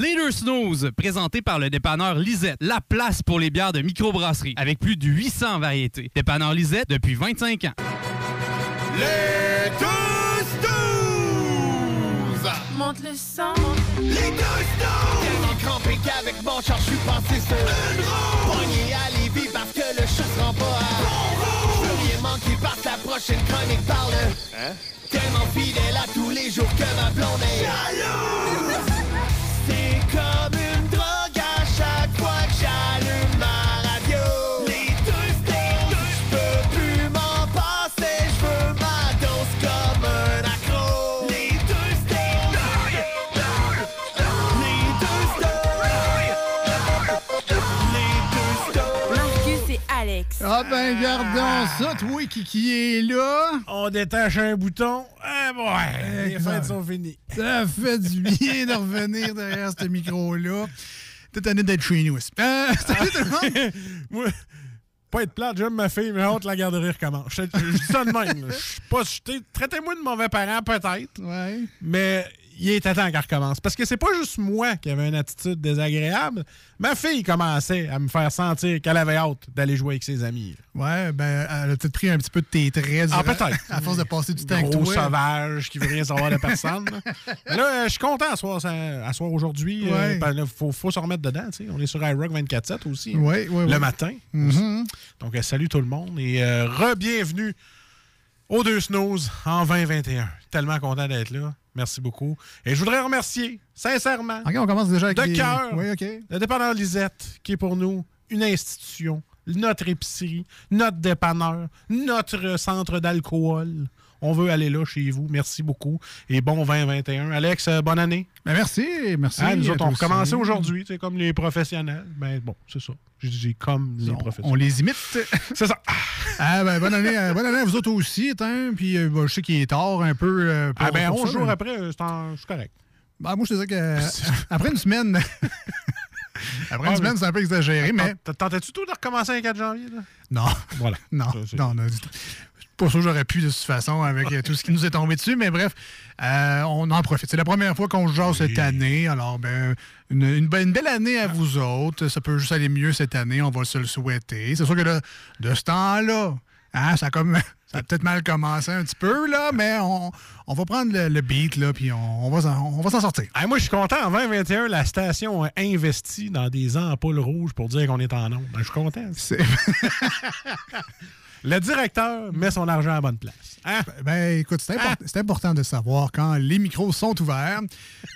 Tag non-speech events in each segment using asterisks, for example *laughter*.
Les deux snooze, présenté par le dépanneur Lisette, la place pour les bières de microbrasserie, avec plus de 800 variétés. Dépanneur Lisette depuis 25 ans. Les deux snooze! Monte le sang. Les deux snooze! Tellement crampé qu'avec mon char, je suis passé sur Une roue! Pogné à Lévis parce que le chat se rend pas à Je veux rien manquer parce que la prochaine chronique parle Hein? Tellement fidèle à tous les jours que ma blonde est Jaloux! Ah ben, gardons ça, toi qui, qui est là. On détache un bouton. Ah bon, ouais, les fêtes sont finies. Ça fait du bien de revenir derrière ce micro-là. T'es tanné d'être chez nous. aussi. Euh, salut tout le monde? Moi, pas être plate, j'aime ma fille, mais honte la garderie recommence. Je je dis ça de même. Je suis pas. Traitez-moi de mauvais parent, peut-être, Ouais. mais il est temps qu'elle recommence. Parce que c'est pas juste moi qui avais une attitude désagréable. Ma fille commençait à me faire sentir qu'elle avait hâte d'aller jouer avec ses amis. Ouais, ben, elle a peut-être pris un petit peu de tes traits. Ah, peut-être. *laughs* À force de passer du temps avec Gros toi. sauvage qui veut rien savoir de personne. là, *laughs* Là, euh, je suis content à soir, à soir aujourd'hui. Ouais. Il faut, faut se remettre dedans. tu sais. On est sur iRock 24-7 aussi. hein, Ouais, ouais, le ouais. matin. Mhm. Donc, euh, salut tout le monde et euh, re-bienvenue aux deux snooze en 2021. Tellement content d'être là. Merci beaucoup. Et je voudrais remercier, sincèrement, Ok, on commence déjà avec de cœur, Oui, ok. le dépanneur Lisette, qui est pour nous une institution, notre épicerie, notre dépanneur, notre centre d'alcool. On veut aller là chez vous. Merci beaucoup. Et bon 2021. Alex, euh, bonne année. Ben, merci, merci. Ah, nous autres, on recommençait aujourd'hui, c'est comme les professionnels. Ben bon, c'est ça. J'ai dit comme les On, professionnels. on les imite. *laughs* C'est ça. Ah, ben, bonne année, euh, bonne année à vous autres aussi, hein. Puis, euh, ben, je sais qu'il est tard un peu. euh, Ah ben, pour 11 ça, jours après, c'est je correct. Ben, moi, je te dis que *laughs* après une semaine. *laughs* après une Ah, semaine, c'est un peu exagéré, mais. Tentais-tu tout de recommencer le 4 janvier? Là? Non. Voilà. Non, non, non, sûr que j'aurais pu de toute façon avec euh, tout ce qui nous est tombé dessus, mais bref, euh, on en profite. C'est la première fois qu'on se jase cette année. Alors, ben, une, une be- une belle année à vous autres. Ça peut juste aller mieux cette année, on va se le souhaiter. C'est sûr que là, de ce temps-là, hein, ça a comme. *laughs* Ça a peut-être mal commencé un petit peu, là, mais on, on va prendre le, le beat, là, puis on, on va s'en- sortir. Moi, je suis content. En 2021, la station a investi dans des ampoules rouges pour dire qu'on est en onde. Ben, je suis content. *laughs* Le directeur met son argent à la bonne place. Hein? Ben, écoute, c'est import- c'est important de savoir quand les micros sont ouverts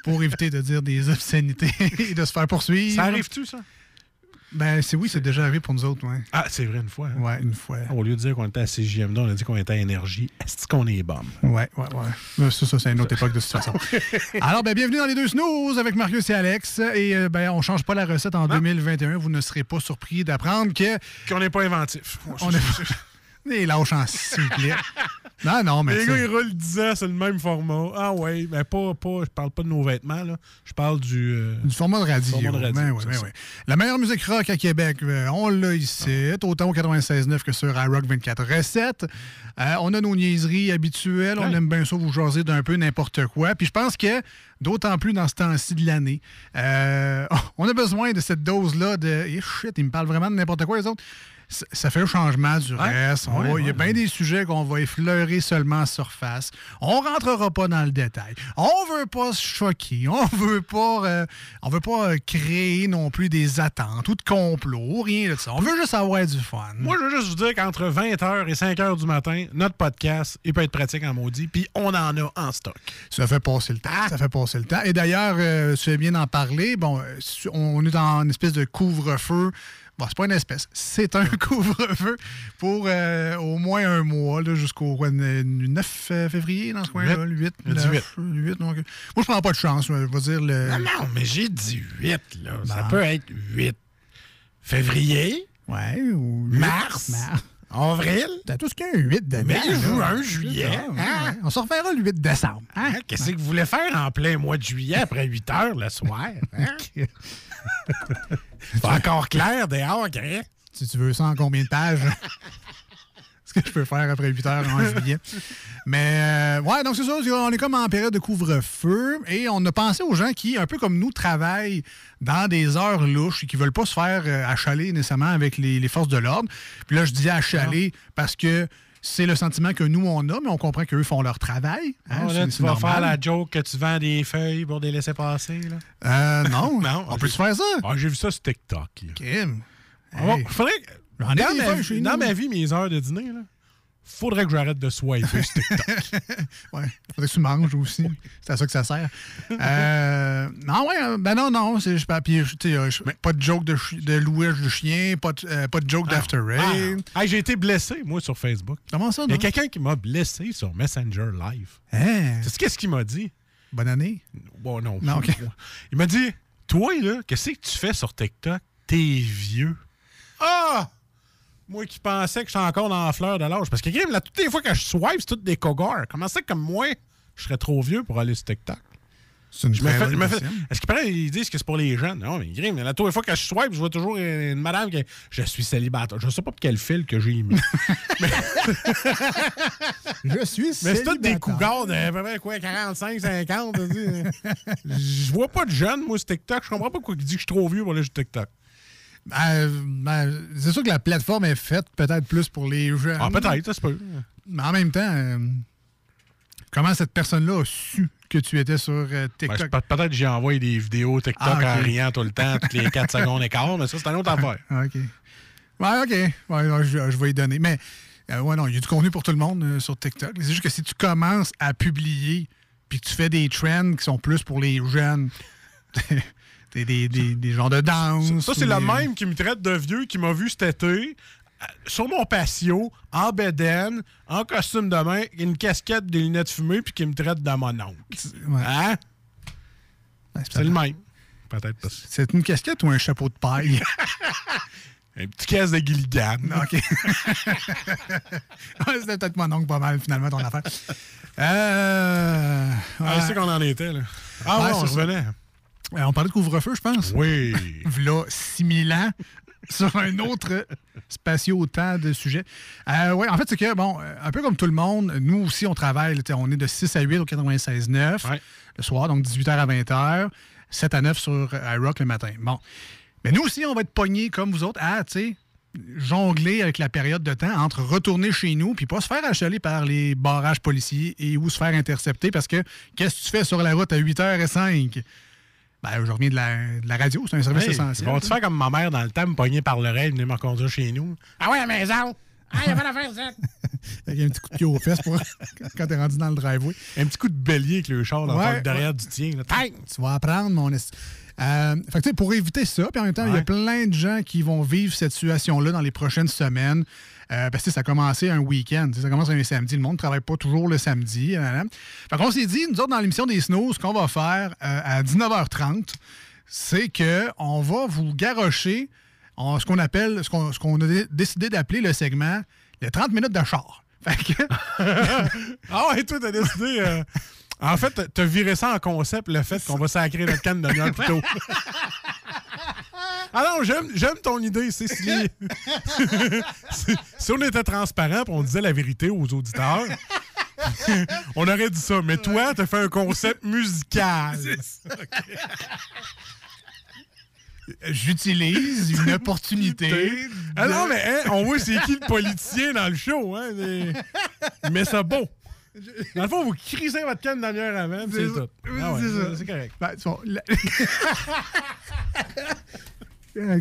pour éviter de dire des obscénités *laughs* et de se faire poursuivre. Ça arrive-tu, ça? Ben, c'est oui, c'est déjà arrivé pour nous autres, ouais. Ah, c'est vrai, une fois. hein? Ouais, une fois. Au lieu de dire qu'on était à CJMD, on a dit qu'on était à Énergie. Est-ce qu'on est bombe? Ouais, ouais, ouais. Ça, ça c'est une autre époque de façon. *laughs* Alors, ben, bienvenue dans les deux snooze avec Marius et Alex. Et euh, ben, on change pas la recette en 2021. Vous ne serez pas surpris d'apprendre que Qu'on n'est pas inventif. on est *laughs* les lâches en plaît. Non, non, mais Les gars, ils roulent 10 ans, c'est le même format. Ah ouais, mais pas, pas, je parle pas de nos vêtements, là. Je parle du... euh, Du format de radio. Format de radio, Ben ben. La meilleure musique rock à Québec, euh, on l'a ici, autant au 96.9 que sur iRock 24 recettes. Euh, on a nos niaiseries habituelles. On aime bien ça vous jaser d'un peu n'importe quoi. Puis je pense que, d'autant plus dans ce temps-ci de l'année, euh, *laughs* on a besoin de cette dose-là de... Eh, shit, ils me parlent vraiment de n'importe quoi, les autres. Ça- fait un changement du reste. Il y a bien des sujets qu'on va effleurer seulement en surface. On rentrera pas dans le détail. On veut pas se choquer. *laughs* On veut pas, euh, on veut pas euh, créer non plus des attentes ou de complots, rien de ça. On veut juste avoir du fun. Moi, je veux juste vous dire qu'entre 20h et 5h du matin, notre podcast, il peut être pratique en maudit, puis on en a en stock. Ça fait passer le temps. Ça fait passer le temps. Et d'ailleurs, euh, tu fais bien d'en parler. Bon, euh, on est dans une espèce de couvre-feu. Bon, c'est pas une espèce. C'est un *laughs* couvre-feu pour euh, au moins un mois, jusqu'au quoi, ne- 9 février, dans ce coin-là. Le 8. Le 9, 8, donc, moi, je prends pas de chance. Je vais dire le. Non, non, mais j'ai dit 8, là. Ça peut être 8 février, Ouais, ou mars, Mars. avril, T'as tout ce qu'il y a un 8 de mai, mai, là. juin, juillet. Ah, hein? On se reverra le 8 décembre. hein? Hein? Qu'est-ce que vous voulez faire en plein mois de juillet après 8 heures le soir? *laughs* *laughs* C'est pas encore clair dehors, hein? Si tu veux ça en combien de pages? *laughs* ce que je peux faire après 8 heures en juillet. Mais euh, ouais, donc c'est ça. On est comme en période de couvre-feu et on a pensé aux gens qui, un peu comme nous, travaillent dans des heures louches et qui veulent pas se faire euh, achaler nécessairement avec les, les forces de l'ordre. Puis là, je dis achaler parce que c'est le sentiment que nous, on a, mais on comprend qu'eux font leur travail. hein, Ah, là, tu vas normal. faire la joke que tu vends des feuilles pour les laisser passer. Là. Euh, non, *laughs* Non, on peut se faire ça? Ah, J'ai vu ça sur TikTok. Kim. Hey. faudrait dans, des ma, dans ma vie, mes heures de dîner, là, faudrait que j'arrête de swiper sur TikTok. *laughs* Ouais, faudrait que tu manges aussi. C'est à ça que ça sert. Euh, non, ouais, euh, ben non, non, c'est. Puis, euh, pas de joke de, de louage de chien, pas de, euh, pas de joke d'after rain. Ah, hey, J'ai été blessé, moi, sur Facebook. Comment ça, Il y a non? quelqu'un qui m'a blessé sur Messenger Live. Hein? Tu sais qu'est-ce qu'il m'a dit? Bonne année? Bon, non. Non. *laughs* Il m'a dit Toi, là, qu'est-ce que tu fais sur TikTok? T'es vieux. Ah Moi qui pensais que j'étais encore dans la fleur de l'âge. Parce que, Grim, là, toutes les fois que je swipe, c'est toutes des cogards. Comment ça, comme moi, je serais trop vieux pour aller sur TikTok C'est une Je me très fais- bonne je me fais- question. Est-ce qu'ils paraît, ils disent que c'est pour les jeunes? Non, mais Grim, là, toutes les fois que je swipe, je vois toujours une madame qui Je suis célibataire. Je sais pas pour quel fil que j'ai mis. *laughs* Je suis *laughs* Mais c'est tous des célibataire. cougars de à peu près, quoi, 45, 50. t'as dit. Je vois pas de jeunes, moi, sur TikTok. Je comprends pas pourquoi il dit que je suis trop vieux pour aller sur TikTok. Ben, ben, c'est sûr que la plateforme est faite peut-être plus pour les jeunes. Ah, peut-être, ça se peut. Mais en même temps, euh, comment cette personne-là a su que tu étais sur euh, Ben, TikTok? Peut-être que j'ai envoyé des vidéos TikTok Ah, en riant tout le temps, toutes les 4 *laughs* secondes et quart, mais ça, c'est une autre affaire. Ah, OK. Ouais, OK. Ouais, je, je vais y donner. Mais, euh, ouais, non, il y a du contenu pour tout le monde sur TikTok. C'est juste que si tu commences à publier puis que tu fais des trends qui sont plus pour les jeunes, *laughs* des, des, des, des genres de danse. Ça, c'est le même qui me traite de vieux qui m'a vu cet été euh, sur mon patio, en bedaine, en costume de bain, une casquette, des lunettes fumées, puis qui me traite de mon oncle. Ouais. Hein? Ouais, C'est le même. Peut-être pas. C'est une casquette ou un chapeau de paille? *laughs* Un petit caisse de Gilligan. *laughs* OK. C'était peut-être mon oncle pas mal, finalement, ton affaire. Euh, Ah, ouais. c'est qu'on en était, là. Ah, Ouais, ouais, on ça. Euh, on parlait de couvre-feu, je pense. Oui. *laughs* V'là 6000 ans *laughs* sur un autre spatio-temps de sujet. Euh, oui, en fait, c'est que, bon, euh, un peu comme tout le monde, nous aussi, on travaille. on est de 6 à 8 au 96.9 Ouais. le soir, donc 18h à 20h, 7 à 9 sur iRock le matin. Bon. Mais nous aussi, on va être pognés comme vous autres à, tu sais, jongler avec la période de temps entre retourner chez nous puis pas se faire achaler par les barrages policiers et ou se faire intercepter parce que qu'est-ce que tu fais sur la route à 8h05? Ben, je reviens de la, de la radio, c'est un service Hey, essentiel. Vont-tu faire comme ma mère dans le temps, me pogner par l'oreille, venir me conduire chez nous? Ah ouais, à la maison! Ah, il y a pas d'affaire, ça! *laughs* Avec un petit coup de pied aux fesses pour *laughs* quand t'es rendu dans le driveway. Un petit coup de bélier avec le char dans Ouais, le derrière du tien. Là. Tu vas apprendre, mon esti. Euh, fait que, tu sais, pour éviter ça, puis en même temps, il y a plein de gens qui vont vivre cette situation-là dans les prochaines semaines. Euh, parce que ça a commencé un week-end. Ça commence un samedi. Le monde ne travaille pas toujours le samedi. hein. Fait qu'on s'est dit, nous autres, dans l'émission des Snows, ce qu'on va faire euh, à 19h30, c'est qu'on va vous garrocher en- ce qu'on appelle, ce qu'on a dé- décidé d'appeler le segment les 30 minutes de char. *laughs* Fait que, *laughs* Ah ouais, toi, t'as décidé. euh, En fait, t'as- viré ça en concept, le fait qu'on va sacrer notre canne de heure plus tôt. *laughs* Ah non, j'aime, j'aime ton idée, c'est *laughs* si, on était transparent et on disait la vérité aux auditeurs, *laughs* on aurait dit ça. Mais toi, t'as fait un concept musical. *laughs* j'utilise une opportunité. Ah non, mais hein, on voit c'est qui le politicien dans le show. Hein, mais- c'est beau. Dans le fond, vous crisez votre canne dernière avant, c'est ça. tout. Ah ouais, c'est ça. C'est correct. Ben, tu vois, la-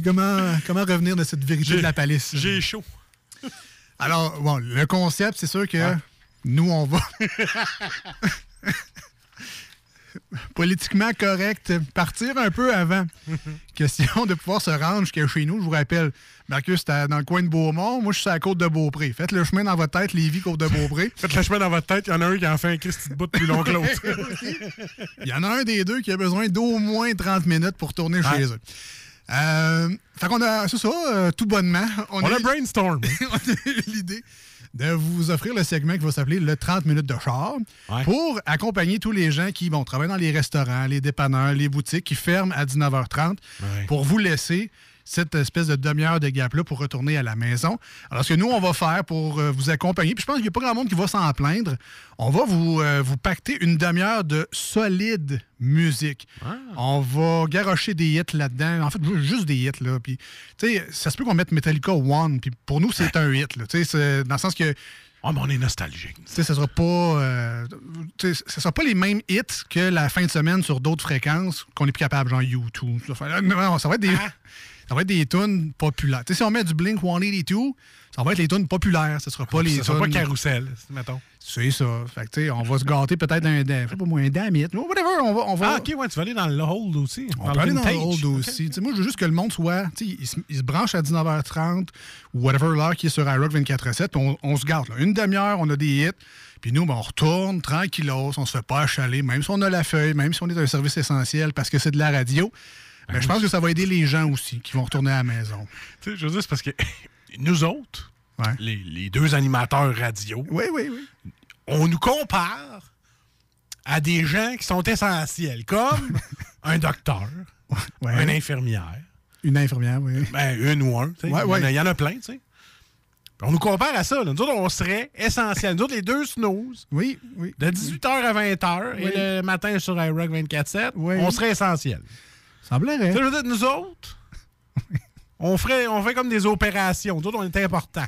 comment, comment revenir de cette vérité de la palisse? J'ai chaud. *laughs* Alors, bon, le concept, c'est sûr que Ouais. nous, on va. *laughs* Politiquement correct, partir un peu avant. *laughs* Question de pouvoir se rendre jusqu'à chez nous. Je vous rappelle, Marcus, c'était dans le coin de Beaumont. Moi, je suis à la côte de Beaupré. Faites le chemin dans votre tête, Lévis, côte de Beaupré. Faites le chemin dans votre tête, il y en a un qui en fait un Christy de bout plus long que l'autre. Il y en a un des deux qui a besoin d'au moins 30 minutes pour tourner Ouais. chez eux. Euh, fait qu'on a, c'est ça, euh, tout bonnement. On a brainstorm. *laughs* on a eu l'idée de vous offrir le segment qui va s'appeler le 30 minutes de char Ouais. pour accompagner tous les gens qui vont travailler dans les restaurants, les dépanneurs, les boutiques qui ferment à 19h30 Ouais. pour vous laisser cette espèce de demi-heure de gap-là pour retourner à la maison. Alors, ce que nous, on va faire pour euh, vous accompagner, puis je pense qu'il n'y a pas grand monde qui va s'en plaindre, on va vous, euh, vous pacter une demi-heure de solide musique. On va garocher des hits là-dedans. En fait, juste des hits, là. Puis, tu sais, ça se peut qu'on mette Metallica One, puis pour nous, c'est un hit, là. Tu sais, dans le sens que Oh, mais on est nostalgique. tu sais, ça sera pas, euh, sera pas les mêmes hits que la fin de semaine sur d'autres fréquences qu'on est plus capable, genre YouTube. Ça, non, ça va être des, ça va être des tunes populaires. Tu sais, si on met du Blink 182, ça va être les tunes populaires. Ce sera pas les Ça sera pas tunes- carrousel, mettons. C'est ça. Fait que, on va se gâter peut-être d'un, je sais pas moi, un damit. Whatever, on va, on va, Ah, ok, ouais, tu vas aller dans le hold aussi. on peut aller dans le hold aussi. Moi, je veux juste que le monde soit. Il se, il se branche à 19h30 ou whatever l'heure qui est sur iRock 24-7. On, on se garde. là. Une demi-heure, on a des hits. Puis nous, ben, on retourne tranquillos. On se fait pas achaler, même si on a la feuille, même si on est un service essentiel parce que c'est de la radio. Ben je pense que ça va aider les gens aussi qui vont retourner à la maison. Tu sais, je veux dire, c'est parce que *laughs* nous autres, Ouais. les, les deux animateurs radio, Oui, oui, oui. on nous compare à des gens qui sont essentiels, comme *laughs* un docteur, Ouais. un infirmière, Une infirmière, oui. ben, une ou un. il, y en a, plein, tu sais. Puis On nous compare à ça. là. Nous autres, on serait essentiels. Nous autres, les deux snooze, Oui, oui. de 18h à 20h, Oui. et le matin sur iRock 24-7, Oui. on serait essentiels. Tu sais, je veux dire, nous autres, *laughs* on ferait, on fait comme des opérations. Nous autres, on est importants.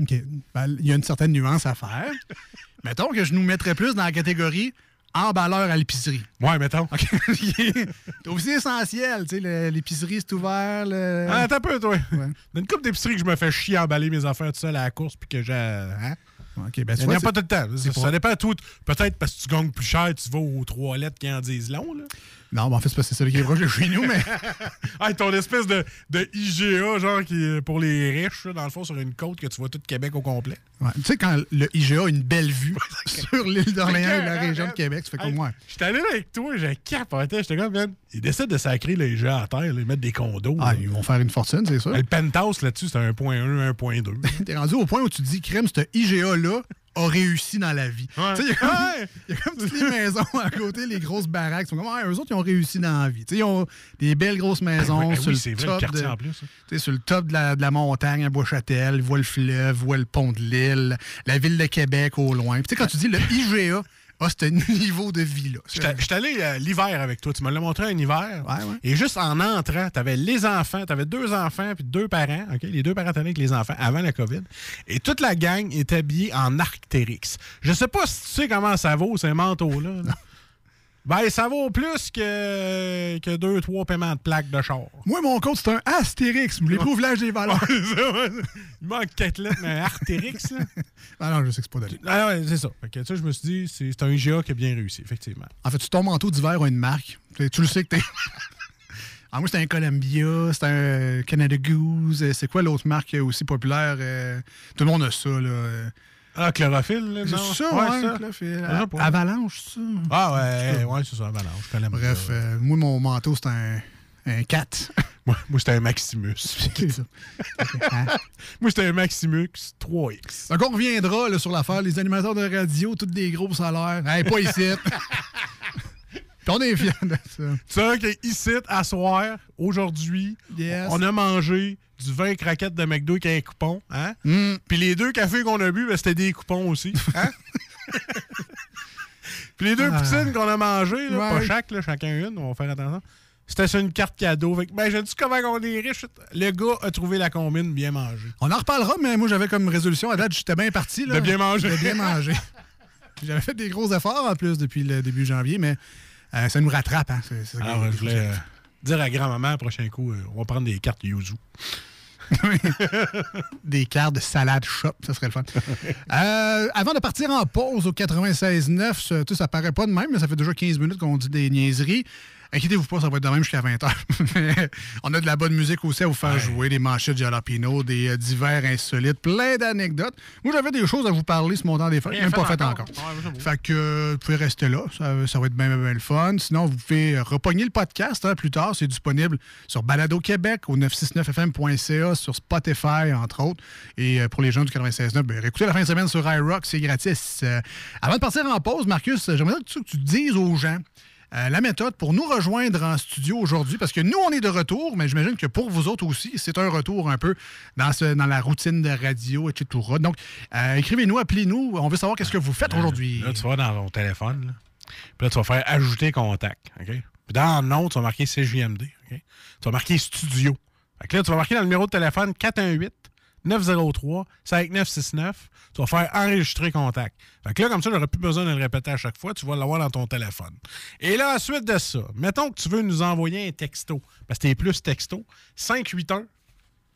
OK. Ben, Il y a une certaine nuance à faire. *laughs* Mettons que je nous mettrais plus dans la catégorie emballeur à l'épicerie. Ouais, mettons. OK. c'est *laughs* aussi essentiel. Tu sais, l'épicerie, c'est ouvert. Le... Ah, attends un peu, toi. Ouais. Une coupe d'épicerie que je me fais chier à emballer mes affaires tout seul à la course puis que j'ai. Hein? OK, ben, tu Il n'y a pas tout le temps. Ça, pour- ça dépend tout. Peut-être parce que tu gagnes plus cher, tu vas aux trois lettres qui en disent long. Là. Non, ben, en fait, c'est parce que c'est celui qui est proche de chez nous, mais... *laughs* Ah, ton espèce de, de IGA, genre, qui est pour les riches, là, dans le fond, sur une côte que tu vois tout Québec au complet. Ouais. Tu sais, quand le IGA a une belle vue *laughs* sur l'île d'Orléans et la région de Québec, tu fais comme moi. J'étais allé là avec toi, j'ai capoté. J'étais comme, man, ils décident de sacrer les IGA à terre, ils mettent des condos. Ah, là. ils vont faire une fortune, c'est sûr. Le penthouse là-dessus, c'était 1.1, 1.2. T'es rendu au point où tu te dis, crème, ce IGA-là a réussi dans la vie. Ouais. Il y a comme- Ouais. *laughs* Il y a comme toutes les maisons à côté, les grosses baraques. Ils sont comme, ah, eux autres, ils ont réussi dans la vie. Ils ont des belles grosses maisons Ouais, sur, oui, le c'est vrai, le top de, en plus. hein. sur le top de la, de la montagne à Bois-Châtel. Ils voient le fleuve, ils voient le pont de l'île, la ville de Québec au loin. Puis, quand tu dis le IGA a ce *laughs* niveau de vie-là. J'étais j'étais allé euh, l'hiver avec toi. Tu me l'as montré un hiver. Ouais, ouais. Et juste en entrant, tu avais les enfants, tu avais deux enfants puis deux parents. OK? Les deux parents étaient avec les enfants avant la COVID. Et toute la gang est habillée en Arctérix. Je sais pas si tu sais comment ça vaut, ces manteaux-là. Ben, ça vaut plus que, que deux, trois paiements de plaques de char. Moi, mon compte, c'est un Astérix. L'éprouvelage des valeurs. Il manque quatre lettres, mais un Arctérix, là. ah non, je sais que c'est pas donné. Ah ouais, c'est ça. Fait que, tu sais, je me suis dit, c'est un IGA qui a bien réussi, effectivement. En fait, ton manteau d'hiver a une marque. Tu tu le sais que t'es. *laughs* Ah, moi, c'est un Columbia, c'est un Canada Goose. euh, C'est quoi l'autre marque aussi populaire? euh, Tout le monde a ça, là. Ah, chlorophylle, là, non? C'est ça, ouais, ça. sais pas. Avalanche, ça? Ah ouais, ouais, c'est ça, Avalanche. Je connais pas Bref, ça. euh, moi, mon manteau, c'est un, un 4. *laughs* Moi, moi c'était un Maximus. *laughs* C'est ça. Hein? *laughs* moi, c'était un Maximus 3X. Donc, on reviendra là, sur l'affaire. Les animateurs de radio, tous des gros salaires. Hey, pas ici. Puis on est fiers de ça. Tu sais qu'ici, à soir, aujourd'hui, Yes. on a mangé du 20 craquettes de McDo avec un coupon. Hein? Mm. Puis les deux cafés qu'on a bu, ben, c'était des coupons aussi. *laughs* Hein? *laughs* Puis les deux Ah. poutines qu'on a mangées, là, pas chaque, là, chacun une, on va faire attention. C'était sur une carte cadeau. Fait que, ben, je dis comment on est riche. Le gars a trouvé la combine bien mangée. On en reparlera, mais moi, j'avais comme résolution, à date, j'étais bien parti. Là, De bien manger. De bien manger. *laughs* J'avais fait des gros efforts en plus depuis le début janvier, mais euh, ça nous rattrape. Hein. Alors, que- je voulais euh, dire à grand-maman, prochain coup, euh, on va prendre des cartes Yuzu. *laughs* des cartes de salade shop, ça serait le fun. *laughs* Euh, avant de partir en pause au 96.9, ça, ça paraît pas de même, mais ça fait déjà 15 minutes qu'on dit des niaiseries. Inquiétez-vous pas, ça va être de même jusqu'à 20h. *laughs* On a de la bonne musique aussi à vous faire jouer, des manchettes jalapino, des euh, divers insolites, plein d'anecdotes. Moi, j'avais des choses à vous parler ce montant des fêtes, même pas fait encore. Fait que euh, vous pouvez rester là, ça, ça va être bien, bien, bien le fun. Sinon, vous pouvez repogner le podcast hein, plus tard. C'est disponible sur Balado Québec, au 969fm.ca, sur Spotify, entre autres. Et euh, pour les gens du 96.9, ben, écoutez la fin de semaine sur iRock, c'est gratis. Euh, avant de partir en pause, Marcus, j'aimerais que tu, que tu dises aux gens euh, la méthode pour nous rejoindre en studio aujourd'hui, parce que nous, on est de retour, mais j'imagine que pour vous autres aussi, c'est un retour un peu dans, ce, dans la routine de radio, etc. Donc, euh, écrivez-nous, appelez-nous. On veut savoir qu'est-ce que vous faites aujourd'hui. Là, tu vas dans ton téléphone. Là. Puis là, tu vas faire ajouter contact. OK? Puis dans le nom, tu vas marquer CJMD. OK? Tu vas marquer studio. Fait que là, tu vas marquer dans le numéro de téléphone 418 903 5969. Tu vas faire enregistrer contact. Fait que là, comme ça, j'aurais plus besoin de le répéter à chaque fois. Tu vas l'avoir dans ton téléphone. Et là, ensuite de ça, mettons que tu veux nous envoyer un texto. Parce que t'es plus texto. 581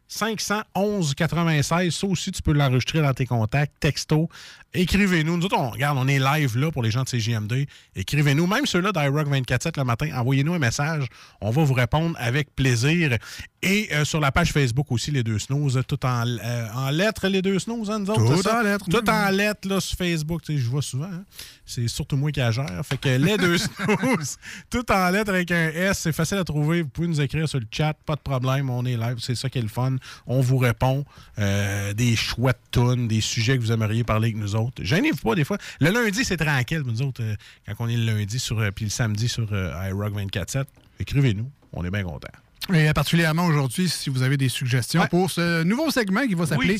511 96. Ça aussi, tu peux l'enregistrer dans tes contacts, texto. Écrivez-nous. Nous autres, on, regarde, on est live là pour les gens de CGMD. Écrivez-nous. Même ceux-là d'iRock 24-7 le matin, envoyez-nous un message. On va vous répondre avec plaisir. Et euh, sur la page Facebook aussi, les deux snooze, tout en, euh, en lettres, les deux snooze, hein, nous autres, Tout en lettres, Tout en lettres là, sur Facebook. Tu sais, Je vois souvent. hein. C'est surtout moi qui la gère. Fait que les deux *laughs* snooze, tout en lettres avec un S, c'est facile à trouver. Vous pouvez nous écrire sur le chat, pas de problème. On est live. C'est ça qui est le fun. On vous répond. Euh, des chouettes tunes, des sujets que vous aimeriez parler avec nous autres. Gênez-vous pas des fois. Le lundi, c'est tranquille, nous autres, euh, quand on est le lundi sur, euh, puis le samedi sur euh, iRock 24-7. Écrivez-nous. On est bien contents. Et particulièrement aujourd'hui, si vous avez des suggestions Ouais. pour ce nouveau segment qui va s'appeler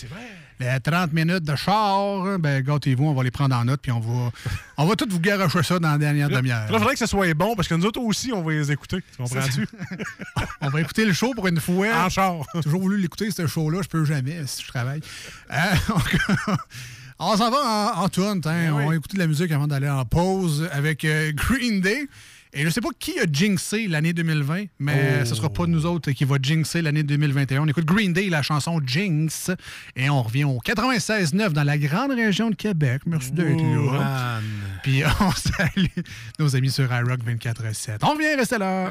les 30 minutes de char, ben gâtez-vous, on va les prendre en note, puis on va, *laughs* on va tout vous garocher ça dans la dernière demi-heure. il faudrait que ce soit bon parce que nous autres aussi, on va les écouter. Tu comprends-tu? *laughs* On va écouter le show pour une fois. en char. J'ai toujours voulu l'écouter, ce show-là. Je peux jamais si je travaille. Euh, *laughs* on s'en va en, en tourne. hein. On va écouter de la musique avant d'aller en pause avec euh, Green Day. Et je sais pas qui a jinxé l'année 2020, mais Oh. ce sera pas nous autres qui va jinxer l'année 2021. On écoute Green Day, la chanson Jinx. Et on revient au 96.9 dans la grande région de Québec. Merci d'être là. Man. Puis *laughs* on salue nos amis sur iRock 24.7. On revient, restez là.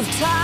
of time.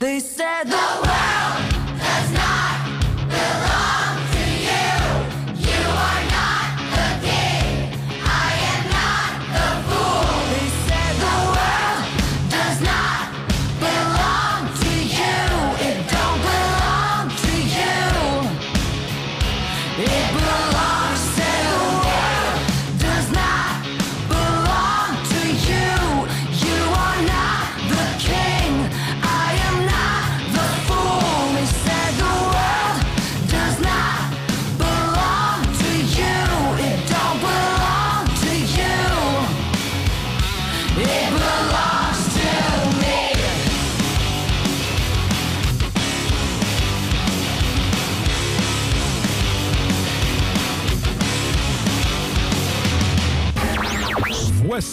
They said the world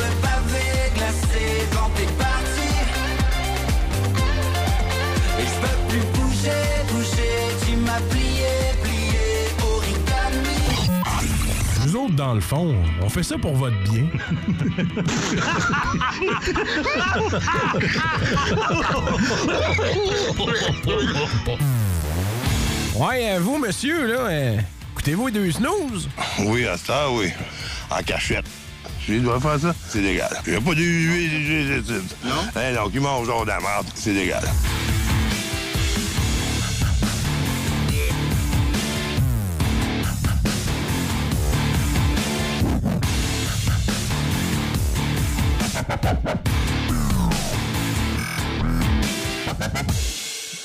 le pavé glacé quand t'es parti. Et je peux plus bouger, bouger, tu m'as plié, plié, origami. Nous autres, dans le fond, on fait ça pour votre bien. Ouais, euh, vous, monsieur, là, euh, écoutez-vous les deux snooze? Oui, à ça, oui. En cachette. Je dois faire ça, c'est légal. Il n'y a pas de UV, Non? Hein, donc, ils mangent genre de la merde, c'est légal.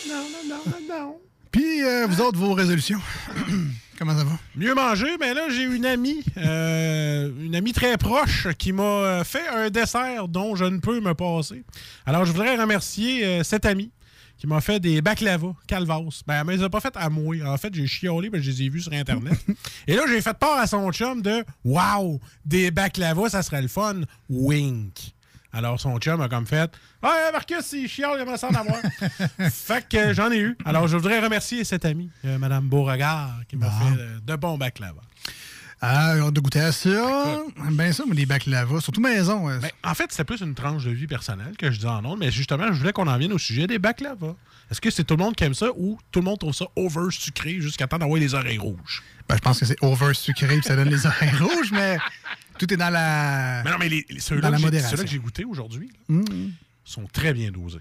Non, non, non, non, non. Puis, euh, vous autres, vos résolutions? *clears throat* Comment ça va? Mieux manger, mais là, j'ai une amie, euh, une amie très proche qui m'a euh, fait un dessert dont je ne peux me passer. Alors, je voudrais remercier euh, cette amie qui m'a fait des baklava calvas. Ben, elle ne les a pas fait à moi. En fait, j'ai chiolé parce que je les ai vus sur Internet. *laughs* Et là, j'ai fait part à son chum de Wow, des baklava, ça serait le fun. Wink. Alors, son chum a comme fait Ouais, Marcus, il chiale, il va s'en avoir. *laughs* fait que euh, j'en ai eu. Alors, je voudrais remercier cette amie, euh, Madame Beauregard, qui m'a fait euh, de bons baklava. Ah, on a goûté à ça. Ben ça, mais les baklava, surtout maison. ouais. Ben, en fait, c'est plus une tranche de vie personnelle que je dis en ondes, mais justement, je voulais qu'on en vienne au sujet des baklava. Est-ce que c'est tout le monde qui aime ça ou tout le monde trouve ça over sucré jusqu'à temps d'avoir les oreilles rouges? Ben, je pense que c'est over sucré puis ça donne les oreilles *laughs* rouges, mais tout est dans la. Mais non, mais les, les- ceux-là que j'ai- modération. ceux-là que j'ai goûtés aujourd'hui Mm. sont très bien dosés.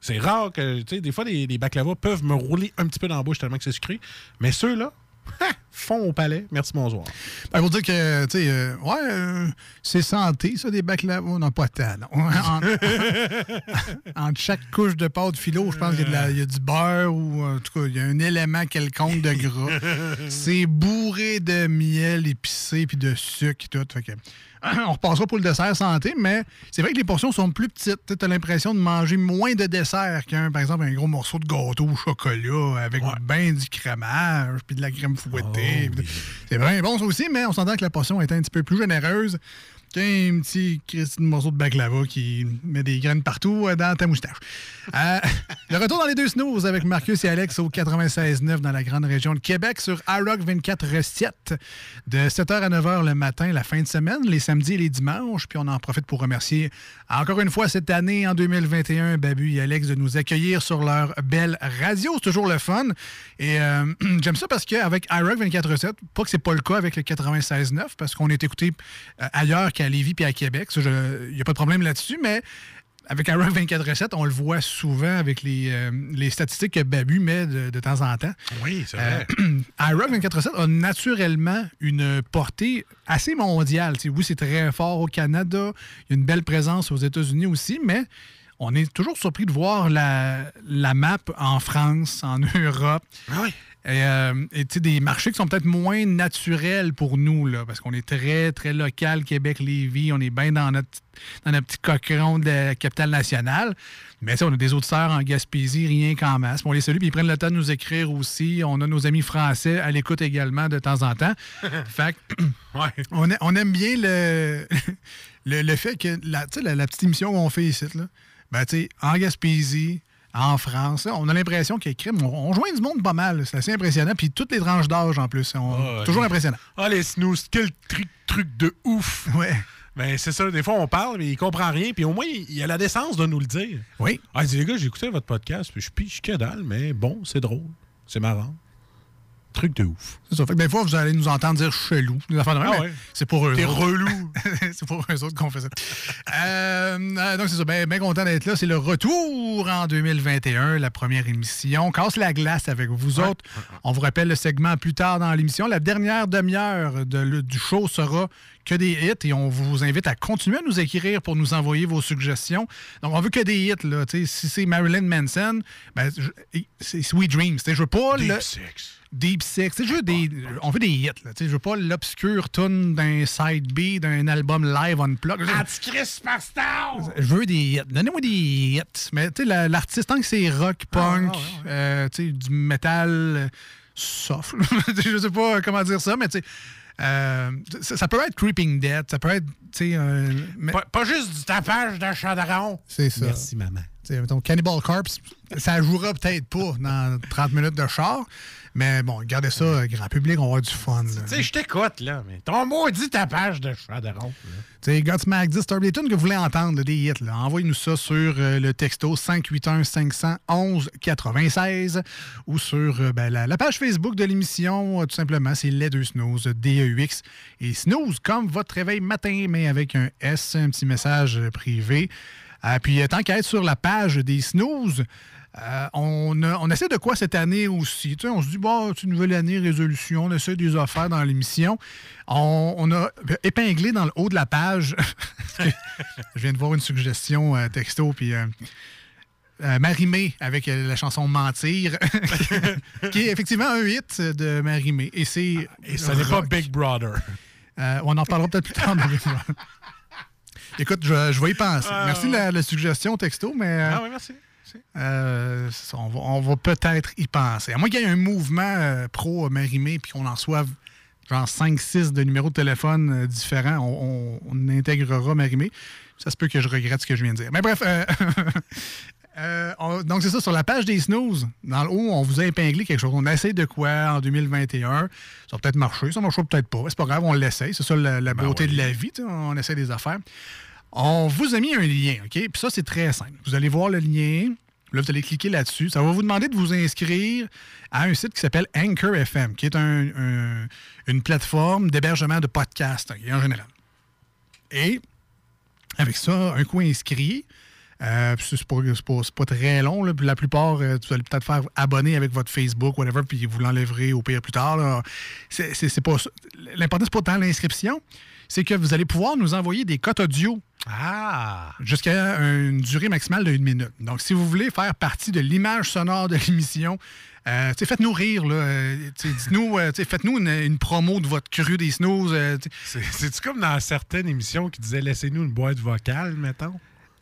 C'est rare que, tu sais, des fois, les, les baklava peuvent me rouler un petit peu dans la bouche tellement que c'est sucré, mais ceux-là, *laughs* fond au palais. Merci, bonsoir. Ben, pour dire que, tu sais, euh, ouais, euh, c'est santé, ça, des baklava. On n'a pas tant, non. *laughs* Entre, chaque couche de pâte philo, je pense qu'il y, a de y du beurre ou, en tout cas, il y a un élément quelconque de gras. *laughs* c'est bourré de miel épicé puis de sucre et tout. Fait que, *clears throat* on repassera pour le dessert santé, mais c'est vrai que les portions sont plus petites. Tu as l'impression de manger moins de dessert qu'un, par exemple, un gros morceau de gâteau au chocolat avec ben du crémage puis de la crème fouettée. C'est vraiment bon, ça aussi, mais on s'entend que la portion est un petit peu plus généreuse Un petit morceau de baklava qui met des graines partout euh, dans ta moustache. Euh, *laughs* le retour dans les deux snooze avec Marcus et Alex au 96.9 dans la grande région de Québec sur iRock 24 Restiette de 7h à 9h le matin, la fin de semaine, les samedis et les dimanches. Puis on en profite pour remercier encore une fois cette année, en 2021, Babu et Alex de nous accueillir sur leur belle radio. C'est toujours le fun. Et euh, *clears throat* j'aime ça parce qu'avec iRock 24 Recettes, pas que c'est pas le cas avec le 96.9 parce qu'on est écouté ailleurs qu'à Lévis puis à Québec. Il n'y a pas de problème là-dessus, mais avec iRock 24 recettes, on le voit souvent avec les, euh, les statistiques que Babu met de, de temps en temps. Oui, c'est vrai. Euh, iRock 24 recettes a naturellement une portée assez mondiale. Oui, c'est très fort au Canada. Il y a une belle présence aux États-Unis aussi, mais on est toujours surpris de voir la, la map en France, en *laughs* Europe. oui. Et, euh, et, sais, des marchés qui sont peut-être moins naturels pour nous, là, parce qu'on est très, très local, Québec, Lévis, on est bien dans notre, dans notre petit cochon de la capitale nationale. Mais tu sais, on a des auditeurs en Gaspésie, rien qu'en masse. Puis on les salue, puis ils prennent le temps de nous écrire aussi. On a nos amis français à l'écoute également de temps en temps. *laughs* fait que, on, a- on aime bien le, *laughs* le, le fait que la, tu sais, la, la petite émission qu'on fait ici, là, ben, tu sais, en Gaspésie, en France, on a l'impression qu'il y a crime. On, on joint du monde pas mal. C'est assez impressionnant. Puis toutes les tranches d'âge en plus. On- Ah, toujours les- impressionnant. Ah, les snooze, quel truc, truc de ouf. Ouais. Ben, c'est ça. Des fois, on parle, mais il comprend rien. Puis au moins, il il a la décence de nous le dire. Oui. Ah, il dit, les gars, j'ai écouté votre podcast, puis je piche que dalle, mais bon, c'est drôle. C'est marrant. Truc de ouf. C'est ça. Fait que des fois, vous allez nous entendre dire chelou. Des Ah ouais? C'est pour eux. T'es autres. relou. *laughs* c'est pour eux autres qu'on fait ça. Euh, euh, donc, c'est ça. Bien ben content d'être là. C'est le retour en 2021, la première émission. Casse la glace avec vous autres. On vous rappelle le segment plus tard dans l'émission. La dernière demi-heure de le- du show sera que des hits et on vous invite à continuer à nous écrire pour nous envoyer vos suggestions. Donc, on veut que des hits. Là. Si c'est Marilyn Manson, ben, je- c'est Sweet Dreams. Je veux pas Deep le- Six. Deep Six. Sais, je veux des, on veut des hits. Là. Tu sais, Je veux pas l'obscure tune d'un side B, d'un album live unplugged. Antichrist Pasteur! Je veux des hits. Donnez-moi des hits. Mais tu sais, la- l'artiste, tant que c'est rock, punk, euh, tu sais, du métal euh, soft, *laughs* je sais pas comment dire ça, mais tu sais, euh, ça, ça peut être Creeping Dead, ça peut être, tu sais, euh, mais- Pas, pas juste du tapage de chadron. c'est ça. Merci, maman. Tu sais, mettons, Cannibal Corpse, ça jouera peut-être pas dans 30 minutes de char, mais bon, gardez ça, euh, grand public, on va avoir du fun. Tu sais, je t'écoute, là, mais ton maudit tapage de là. Tu sais, Godsmack 10, c'est des tunes que vous voulez entendre, des hits. là. Envoyez-nous ça sur euh, le texto 581-511-96 ou sur euh, ben, la, la page Facebook de l'émission, euh, tout simplement. C'est Les Deux Snooze, D-E-U-X. Et Snooze, comme votre réveil matin, mais avec un S, un petit message privé. Euh, puis, euh, tant qu'à être sur la page des Snooze, euh, on, a- on essaie de quoi cette année aussi? Tu sais, on se dit, bon, c'est une nouvelle année, résolution, on essaie des affaires dans l'émission. On, on a épinglé dans le haut de la page, *laughs* je viens de voir une suggestion euh, texto, puis euh, Marie-Mé avec la chanson Mentir, *laughs* qui est effectivement un hit de Marie-Mé. Et c'est. Et ce n'est pas. Big Brother. On en parlera peut-être plus tard. dans Big Brother. Écoute, je, je vais y penser. Ah, Merci de la, la suggestion texto, mais. euh, Ah oui, merci. euh, on va, peut-être y penser. À moins qu'il y ait un mouvement euh, pro Marimé puis qu'on en soit genre 5-6 de numéros de téléphone euh, différents, on, on- on intégrera Marimé. Ça se peut que je regrette ce que je viens de dire. Mais bref, *laughs* on- donc c'est ça, sur la page des snooze, dans le haut, on vous a épinglé quelque chose. On essaie de quoi en 2021? Ça va peut-être marcher, ça marchera peut-être pas. C'est pas grave, on l'essaye. C'est ça la, la beauté de la vie, on essaie des affaires. On vous a mis un lien, OK? Puis ça, c'est très simple. Vous allez voir le lien. Là, vous allez cliquer là-dessus. Ça va vous demander de vous inscrire à un site qui s'appelle Anchor FM, qui est un- un- une plateforme d'hébergement de podcasts OK, en général. Et avec ça, un coup inscrit, euh, c'est pas, pas- très long. là, la plupart, euh, vous allez peut-être faire abonner avec votre Facebook, whatever, puis vous l'enlèverez au pire plus tard. C'est pas. L'important, c'est pas tant l'inscription, c'est que vous allez pouvoir nous envoyer des cotes audio Ah! jusqu'à une durée maximale de une minute. Donc, si vous voulez faire partie de l'image sonore de *laughs* l'émission, euh, faites-nous rire. là. Euh, dites-nous, euh, faites-nous une, une promo de votre cru des snooze. C'est-tu comme dans certaines émissions qui disaient laissez-nous une boîte vocale, mettons?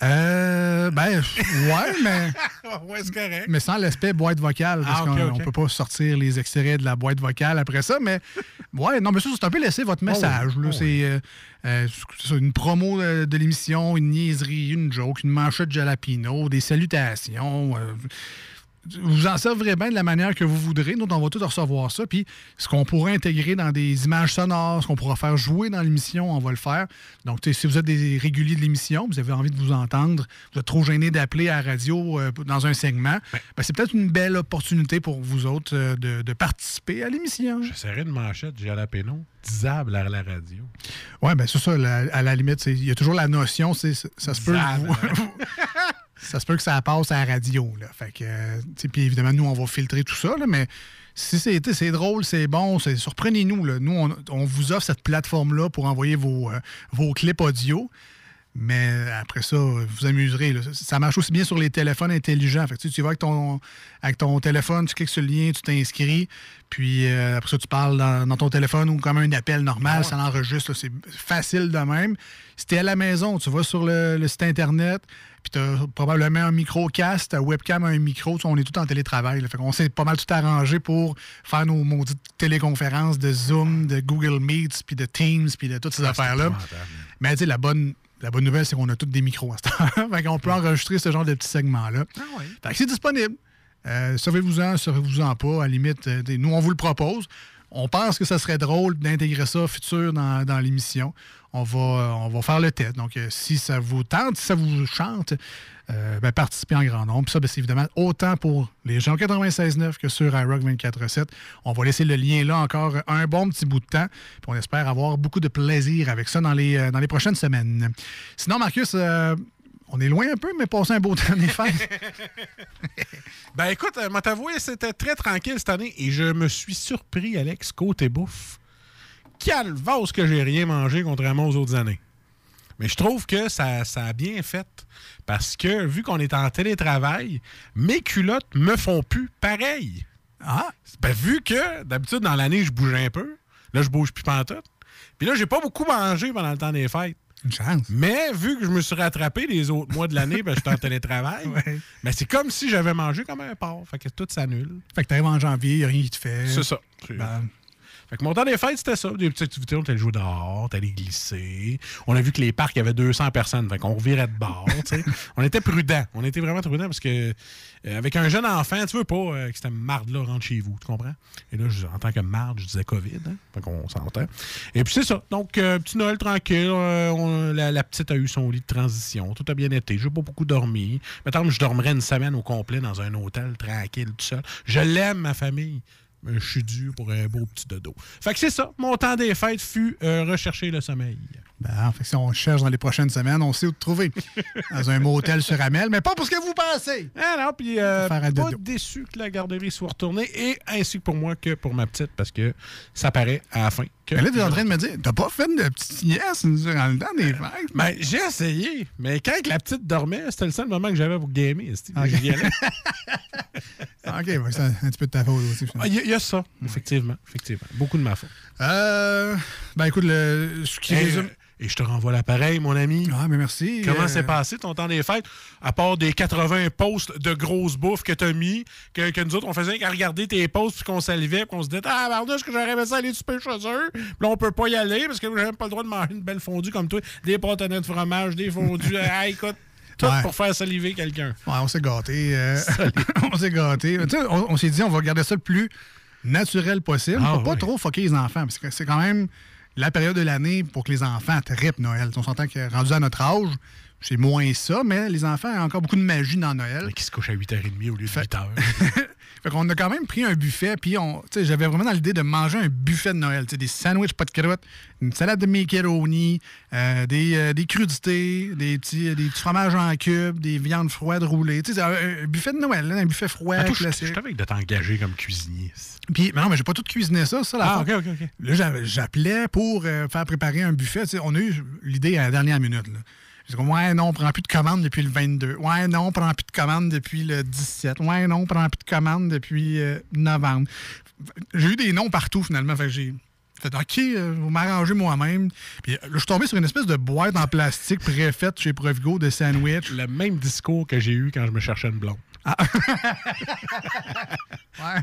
Euh, ben, *laughs* ouais, mais. *laughs* ouais, c'est correct. Mais sans l'aspect boîte vocale, parce Ah, qu'on peut pas sortir les extraits de la boîte vocale après ça, mais ouais, non, mais ça, c'est un peu laisser votre message. oui, là. oh c'est euh, euh, une promo de, de l'émission, une niaiserie, une joke, une manchette de jalapino, des salutations. euh, vous en servirez bien de la manière que vous voudrez. Nous, on va tout recevoir ça. Puis, ce qu'on pourrait intégrer dans des images sonores, ce qu'on pourra faire jouer dans l'émission, on va le faire. Donc, si vous êtes des réguliers de l'émission, vous avez envie de vous entendre, vous êtes trop gêné d'appeler à la radio euh, dans un segment, ben, c'est peut-être une belle opportunité pour vous autres euh, de, de participer à l'émission. J'essaierai une manchette jalapeno disable à la radio. Oui, bien, c'est ça. la- à la limite, il y a toujours la notion, ça se peut. Ça se peut que ça passe à la radio. Là. Fait euh, puis évidemment, nous, on va filtrer tout ça, mais si c'est, drôle, c'est bon, surprenez-nous. Nous, on, vous offre cette plateforme-là pour envoyer vos, euh, vos clips audio. Mais après ça, vous vous amuserez. là. Ça marche aussi bien sur les téléphones intelligents. Fait que, tu, sais, tu vas avec ton, avec ton téléphone, tu cliques sur le lien, tu t'inscris, puis euh, après ça, tu parles dans, dans ton téléphone ou comme un appel normal, ça l'enregistre. C'est facile de même. Si tu es à la maison, tu vas sur le, le site Internet, puis tu as probablement un microcast, ta webcam un micro. On est tout en télétravail. Là. Fait qu'on s'est pas mal tout arrangé pour faire nos maudites téléconférences de Zoom, de Google Meets, puis de Teams, puis de toutes ces Ah, affaires-là. Mais tu sais, la bonne, la bonne nouvelle, c'est qu'on a tous des micros à ce temps *laughs* Fait qu'on peut enregistrer ce genre de petits segments-là. Fait que c'est disponible. Euh, Servez-vous-en, servez-vous-en pas. À la limite, euh, nous, on vous le propose. On pense que ça serait drôle d'intégrer ça futur dans, dans l'émission. On va, euh, on va faire le test. Donc, euh, si ça vous tente, si ça vous chante, euh, ben, participez en grand nombre. Puis ça, ben, c'est évidemment autant pour les gens 96.9 que sur iRock 24.7. On va laisser le lien là encore un bon petit bout de temps. On espère avoir beaucoup de plaisir avec ça dans les, dans les prochaines semaines. Sinon, Marcus, on est loin un peu, mais passez un beau *laughs* temps des fêtes. Ben écoute, euh, t'avouer, c'était très tranquille cette année et je me suis surpris, Alex, côté bouffe. Calvasse que j'ai rien mangé contrairement aux autres années. Mais je trouve que ça, ça a bien fait parce que vu qu'on est en télétravail, mes culottes me font plus pareil. Ah! Ben, vu que d'habitude dans l'année, je bougeais un peu. Là, je bouge plus pantoute. Puis là, j'ai pas beaucoup mangé pendant le temps des fêtes. Une chance. Mais vu que je me suis rattrapé les autres mois de l'année, ben, j'étais en *laughs* télétravail. ben, c'est comme si j'avais mangé comme un porc. Fait que tout s'annule. Fait que t'arrives en janvier, y a rien qui te fait. C'est ça. Ben, Fait que mon temps des fêtes, c'était ça. Des petites activités, on était allé jouer dehors, on était allé glisser. On a vu que les parcs, il y avait 200 personnes. Fait qu'on revirait de bord. *laughs* On était prudents. On était vraiment prudents parce que, euh, avec un jeune enfant, tu veux pas euh, que cette marde-là rentre chez vous, tu comprends? Et là, je- en tant que marde, je disais COVID, hein? Fait qu'on s'entend. Et puis c'est ça. Donc, euh, petit Noël tranquille. on- la, la petite a eu son lit de transition. Tout a bien été. J'ai pas beaucoup dormi. Mettons, je dormirais une semaine au complet dans un hôtel tranquille, tout seul. Je l'aime, ma famille. Mais je suis dû pour un beau petit dodo. Fait que c'est ça. Mon temps des fêtes fut euh, rechercher le sommeil. Ben, fait que si on cherche dans les prochaines semaines, on sait où te trouver. *laughs* dans un motel sur Amel, mais pas pour ce que vous pensez. Ah non, puis euh, pas dodo. déçu que la garderie soit retournée, et ainsi pour moi que pour ma petite, parce que ça paraît à la fin. Que Mais là, t'es en train de me dire, t'as pas fait de petite sieste durant le temps des fêtes? Ben, j'ai essayé, mais quand la petite dormait, c'était le seul moment que j'avais pour gamer. *laughs* Ok. Ouais, c'est un, un petit peu de ta faute aussi. Ah, Il y, a- y a ça, effectivement, effectivement. Beaucoup de ma faute. Euh, ben écoute, le, ce qui Et, résume... et je te renvoie l'appareil, mon ami. Ah, mais merci. Comment Euh, s'est passé ton temps des fêtes? À part des 80 posts de grosses bouffes que t'as mis, que, que nous autres, on faisait qu'à regarder tes posts puis qu'on salivait puis qu'on se disait Ah, pardon, est-ce que j'aurais aimé ça aller super chez eux? Puis là, on peut pas y aller parce que j'ai même pas le droit de manger une belle fondue comme toi. Des pâtonnets de fromage, des fondues. *laughs* ah, écoute, tout Ouais. pour faire saliver quelqu'un. Ouais, on s'est gâtés. euh, *laughs* on s'est sais, on, on s'est dit, on va garder ça le plus naturel possible. Ah, pour pas oui. trop foquer les enfants. Parce que c'est quand même la période de l'année pour que les enfants trippent Noël. On s'entend que rendu à notre âge, c'est moins ça, mais les enfants ont encore beaucoup de magie dans Noël. Qui se couche à 8h30 au lieu de 8h. *laughs* Fait qu'on a quand même pris un buffet, puis on, j'avais vraiment dans l'idée de manger un buffet de Noël. Des sandwichs pas de croûte, une salade de macaroni, euh, des, euh, des crudités, des petits, des petits fromages en cubes, des viandes froides roulées. Un, buffet de Noël, là, un buffet froid, Attends, classique. je t'avais de t'engager comme cuisinier. Puis, mais non, mais j'ai pas tout cuisiné ça, ça, la Ah, fois. ok, ok, ok. Là, j'appelais pour euh, faire préparer un buffet. On a eu l'idée à la dernière minute. Là. J'ai dit, ouais, non, on prend plus de commandes depuis le 22. Ouais, non, on prend plus de commandes depuis le 17. Ouais, non, on prend plus de commandes depuis euh, novembre. J'ai eu des noms partout, finalement. Fait j'ai OK, euh, je vais m'arranger moi-même. Puis euh, là, je suis tombé sur une espèce de boîte en plastique préfaite chez Provigo de sandwich. Le même discours que j'ai eu quand je me cherchais une blonde. Ah. *laughs*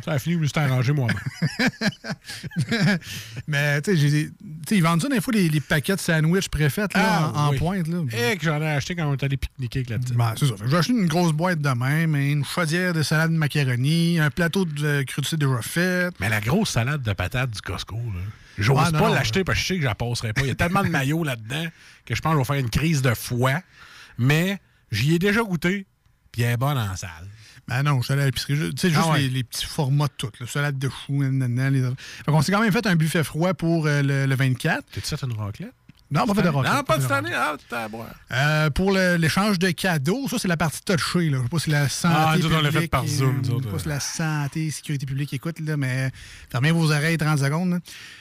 Ça a fini, je me suis arrangé moi-même. *laughs* Mais, tu sais, ils vendent ça des fois, les, les paquets de sandwich préfaites là, en, en Ah, oui. pointe. Là. Et que j'en ai acheté quand on est allé pique-niquer avec la petite. Ben, c'est ça. J'ai acheté une grosse boîte de même, une chaudière de salade de macaroni, un plateau de euh, crudité déjà fait. Mais la grosse salade de patates du Costco, là. J'ose non, pas l'acheter parce que je sais que je la passerai pas. Il y a tellement de maillots là-dedans que je pense que je vais faire une crise de foie. Mais j'y ai déjà goûté, puis elle est bonne en salle. Ben non, je suis allé à l'épicerie. Je- Tu sais, juste Ah ouais. les, les petits formats de tout. là. Salade de choux, nanana, les... Fait qu'on s'est quand même fait un buffet froid pour euh, le, le 24. T'as-tu fait une raclette? Non, pas fait de raclette. Non, pas de cette année. Ah, t'as à boire. Euh, pour l'échange de cadeaux, ça, c'est la partie touchée. Là. Je sais pas si la santé Ah, nous on l'a fait par et- Zoom, Je sais pas euh. si la santé, sécurité publique écoute, là, mais fermez vos oreilles 30 secondes. là.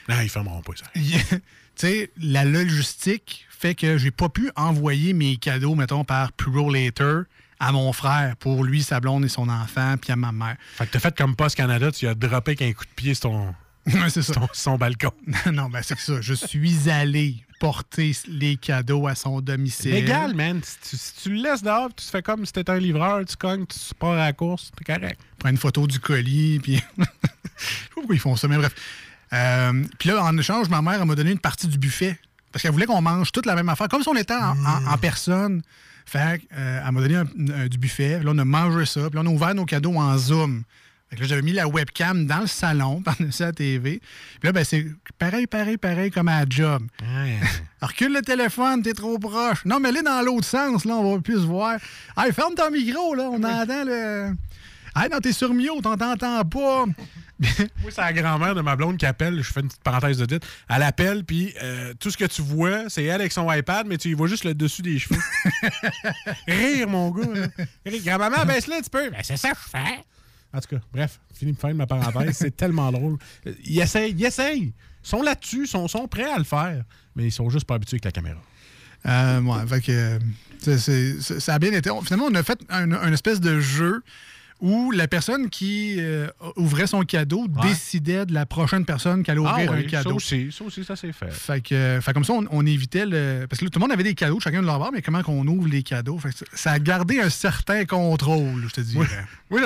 Non, ils fermeront pas ça. *laughs* tu sais, la logistique fait que j'ai pas pu envoyer mes cadeaux, mettons, par Puro Later à mon frère pour lui, sa blonde et son enfant, puis à ma mère. Fait que t'as fait comme Post Canada, tu as droppé avec un coup de pied sur ton, *laughs* Ouais, c'est ça. son, son balcon. *laughs* non, ben c'est que ça. Je suis allé porter les cadeaux à son domicile. Légal, man. Si tu, si tu le laisses dehors, tu fais comme si t'étais un livreur, tu cognes, tu pars à la course, t'es correct. prend une photo du colis, puis. *laughs* Je sais pas pourquoi ils font ça, mais bref. Euh, puis là, en échange, ma mère elle m'a donné une partie du buffet. Parce qu'elle voulait qu'on mange toute la même affaire, comme si on était en, en- en personne. Fait euh, elle m'a donné un- un- du buffet. Là, on a mangé ça. Puis là, on a ouvert nos cadeaux en Zoom. Fait que là, j'avais mis la webcam dans le salon, *laughs* par-dessus la TV. Puis là, ben, c'est pareil, pareil, pareil comme à la job. *laughs* Recule le téléphone, t'es trop proche. Non, mais là, dans l'autre sens, là, on va plus se voir. Hey, ferme ton micro, là, on entend le. Hey, non, t'es sur mute, on t'entend pas. *laughs* Moi, c'est la grand-mère de ma blonde qui appelle. Je fais une petite parenthèse de dit. Elle appelle, puis euh, tout ce que tu vois, c'est elle avec son iPad, mais tu y vois juste le dessus des cheveux. *laughs* Rire, mon gars. Grand-maman, baisse-le un petit peu. Ben, c'est ça que je fais. En tout cas, bref, fini de faire de ma parenthèse. c'est tellement drôle. Euh, Ils essayent, ils essayent. Ils sont là-dessus, ils sont, sont prêts à le faire, mais ils sont juste pas habitués avec la caméra. Euh, ouais, fait que, euh, ça a bien été. Finalement, on a fait un, un espèce de jeu où la personne qui euh, ouvrait son cadeau décidait de la prochaine personne qui allait ouvrir Ah oui, un cadeau. Ça aussi, ça aussi, ça s'est fait. Fait que, euh, fait comme ça, on, on évitait le. Parce que là, tout le monde avait des cadeaux, chacun de leur bord, mais comment qu'on ouvre les cadeaux? Fait que ça- a gardé un certain contrôle, je te dis. Oui, Oui,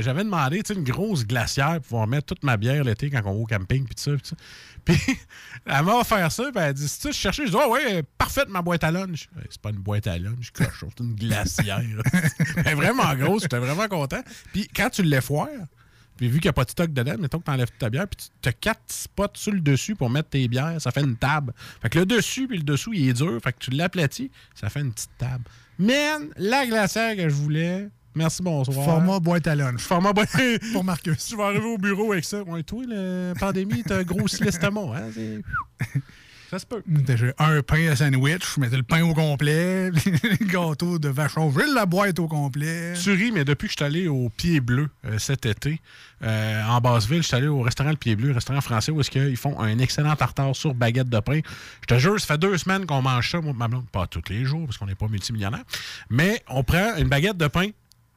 j'avais demandé une grosse glacière pour pouvoir mettre toute ma bière l'été quand on va au camping puis tout ça. Puis, tout ça. *laughs* Elle m'a offert ça, puis elle dit Si tu cherches, je dis Ah ouais, parfaite ma boîte à lunch. C'est pas une boîte à lunch, cochon, c'est une glacière. Est *laughs* vraiment grosse, j'étais vraiment content. Puis quand tu l'effoires, puis vu qu'il n'y a pas de stock dedans, mettons que tu enlèves ta bière, puis tu as quatre spots sur le dessus pour mettre tes bières, ça fait une table. Fait que le dessus puis le dessous, il est dur, fait que tu l'aplatis, ça fait une petite table. Man, la glacière que je voulais, merci, bonsoir. Format boîte à lunch. Format boîte. *laughs* Pour Marcus. Tu vas arriver au bureau avec ça. Ouais, toi, la pandémie, t'as grossi l'estomac. Hein? Ça se peut. J'ai un pain à sandwich, je mettais le pain au complet, le gâteau de vachon, j'ai la boîte au complet. Tu ris, mais depuis que je suis allé au Pied Bleu euh, cet été, euh, en Basseville, je suis allé au restaurant Le Pied Bleu, restaurant français, où est-ce qu'ils font un excellent tartare sur baguette de pain. Je te jure, ça fait deux semaines qu'on mange ça, moi, ma blonde. Pas tous les jours, parce qu'on n'est pas multimillionnaire. Mais on prend une baguette de pain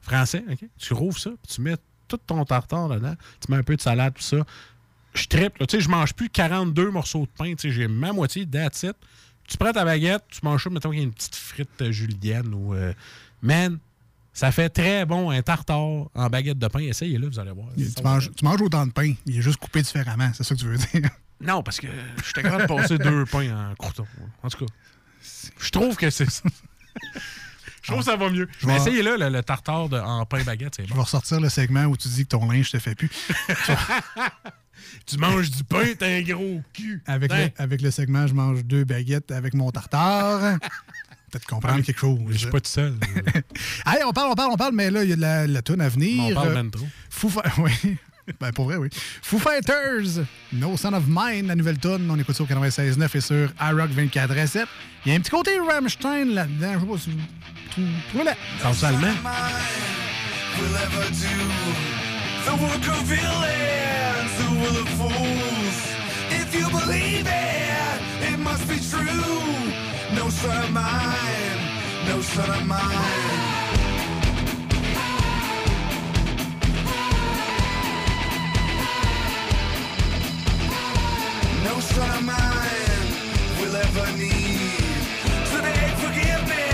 français, OK? Tu rouvres ça, puis tu mets tout ton tartare dedans, tu mets un peu de salade, tout ça. Je triple, tu sais, je mange plus 42 morceaux de pain, tu sais, j'ai ma moitié, that's it. Tu prends ta baguette, tu manges ça, mettons qu'il y a une petite frite julienne ou... euh, man, ça fait très bon un tartare en baguette de pain. Essayez-le, vous allez voir. Tu manges, tu manges autant de pain, il est juste coupé différemment, c'est ça que tu veux dire? *laughs* Non, parce que j'étais capable de passer deux pains en croûton. En tout cas, je trouve que c'est ça. *laughs* Je trouve que ça va mieux. Je vais- essayez-le, le, le tartare de- en pain baguette, c'est Je bon. vais ressortir le segment où tu dis que ton linge te fait plus. *laughs* Tu manges du pain, t'as un gros cul. Avec, Hein? le, avec le segment, je mange deux baguettes avec mon tartare. Peut-être comprendre quelque chose. Je suis pas tout seul. *laughs* Hey, on parle, on parle, on parle, mais là, il y a de la, la toune à venir. On parle même trop. Fi- oui. *laughs* Ben, pour vrai, oui. Foo Fighters, No Son of Mine, la nouvelle tune. On écoute ça au 96.9 et sur iRock 24.7. Il y a un petit côté Rammstein là-dedans. Je sais pas si vous trou- trouvez-la. Parle allemand. will ever do. The work of villains who will the fools? If you believe it, it must be true. No son of mine, no son of mine. front of mine will ever need. today? forgive me.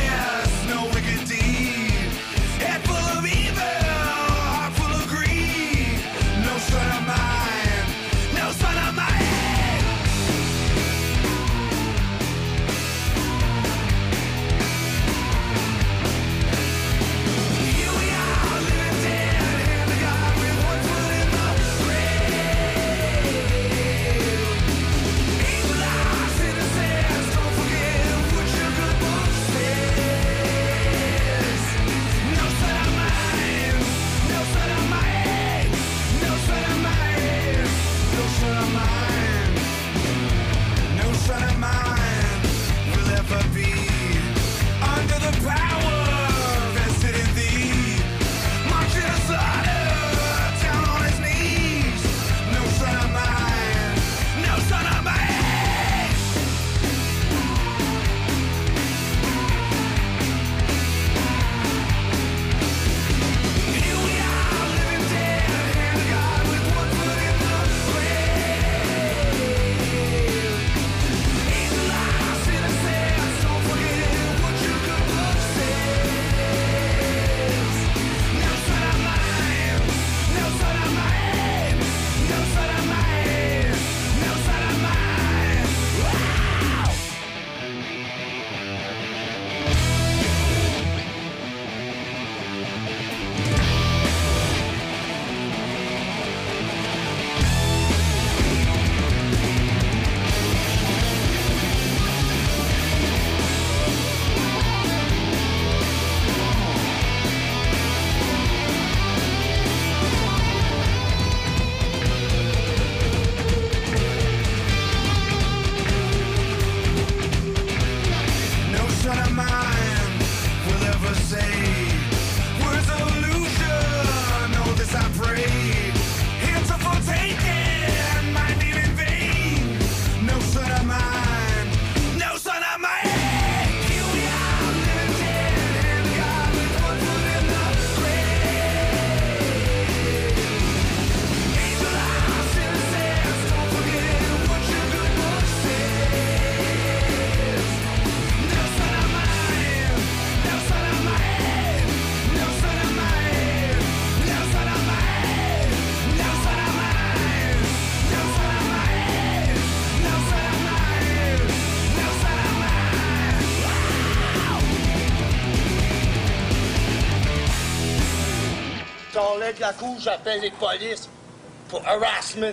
à coup, j'appelle les polices pour harassment.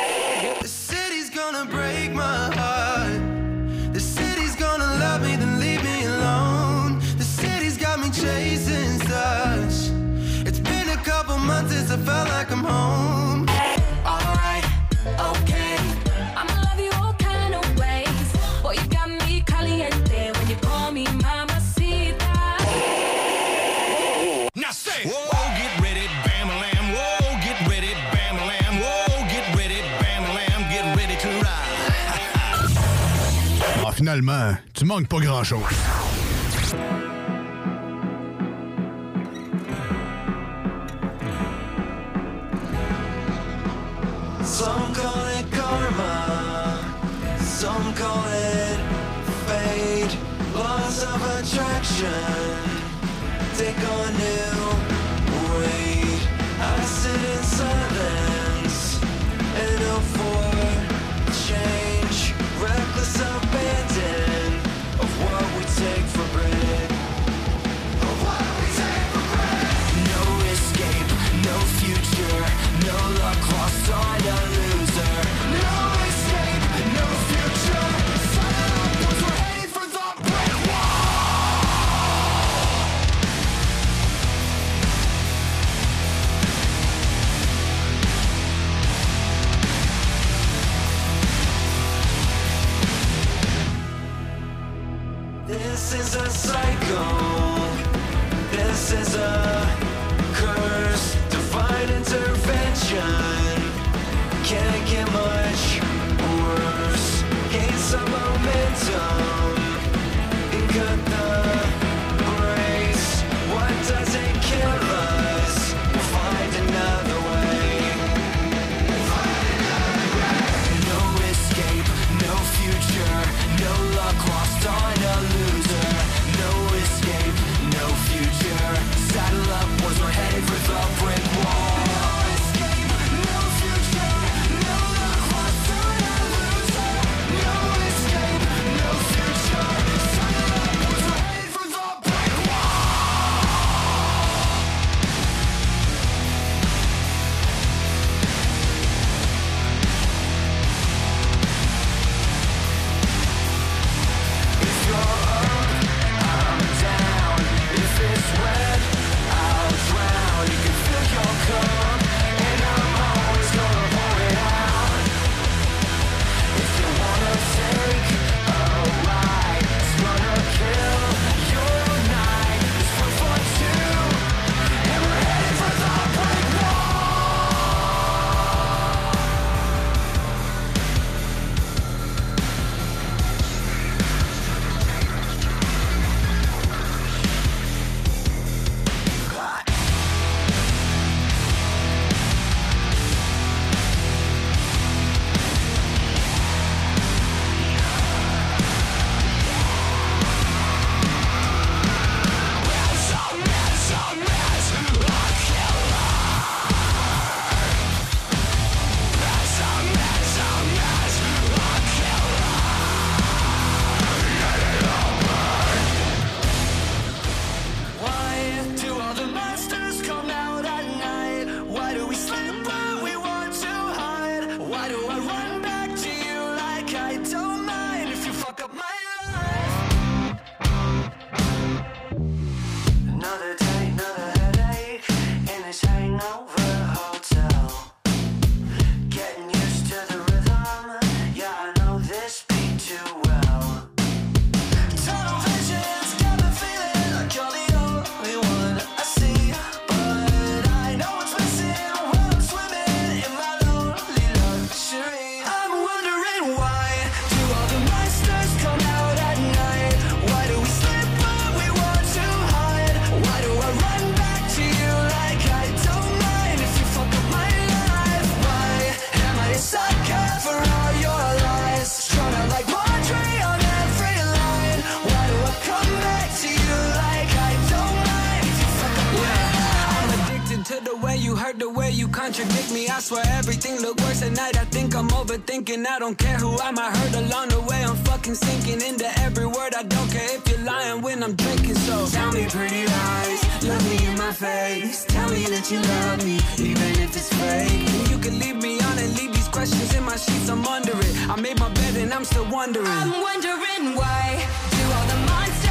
finalement, tu manques pas grand-chose. Some call it karma, some call it fate, laws of attraction, take on new weight. I sit take at night, I think I'm overthinking. I don't care who I might hurt along the way. I'm fucking sinking into every word. I don't care if you're lying when I'm drinking. So tell me pretty lies, love me in my face. Tell me that you love me, even if it's fake. You can leave me on and leave these questions in my sheets. I'm under it. I made my bed and I'm still wondering. I'm wondering why do all the monsters.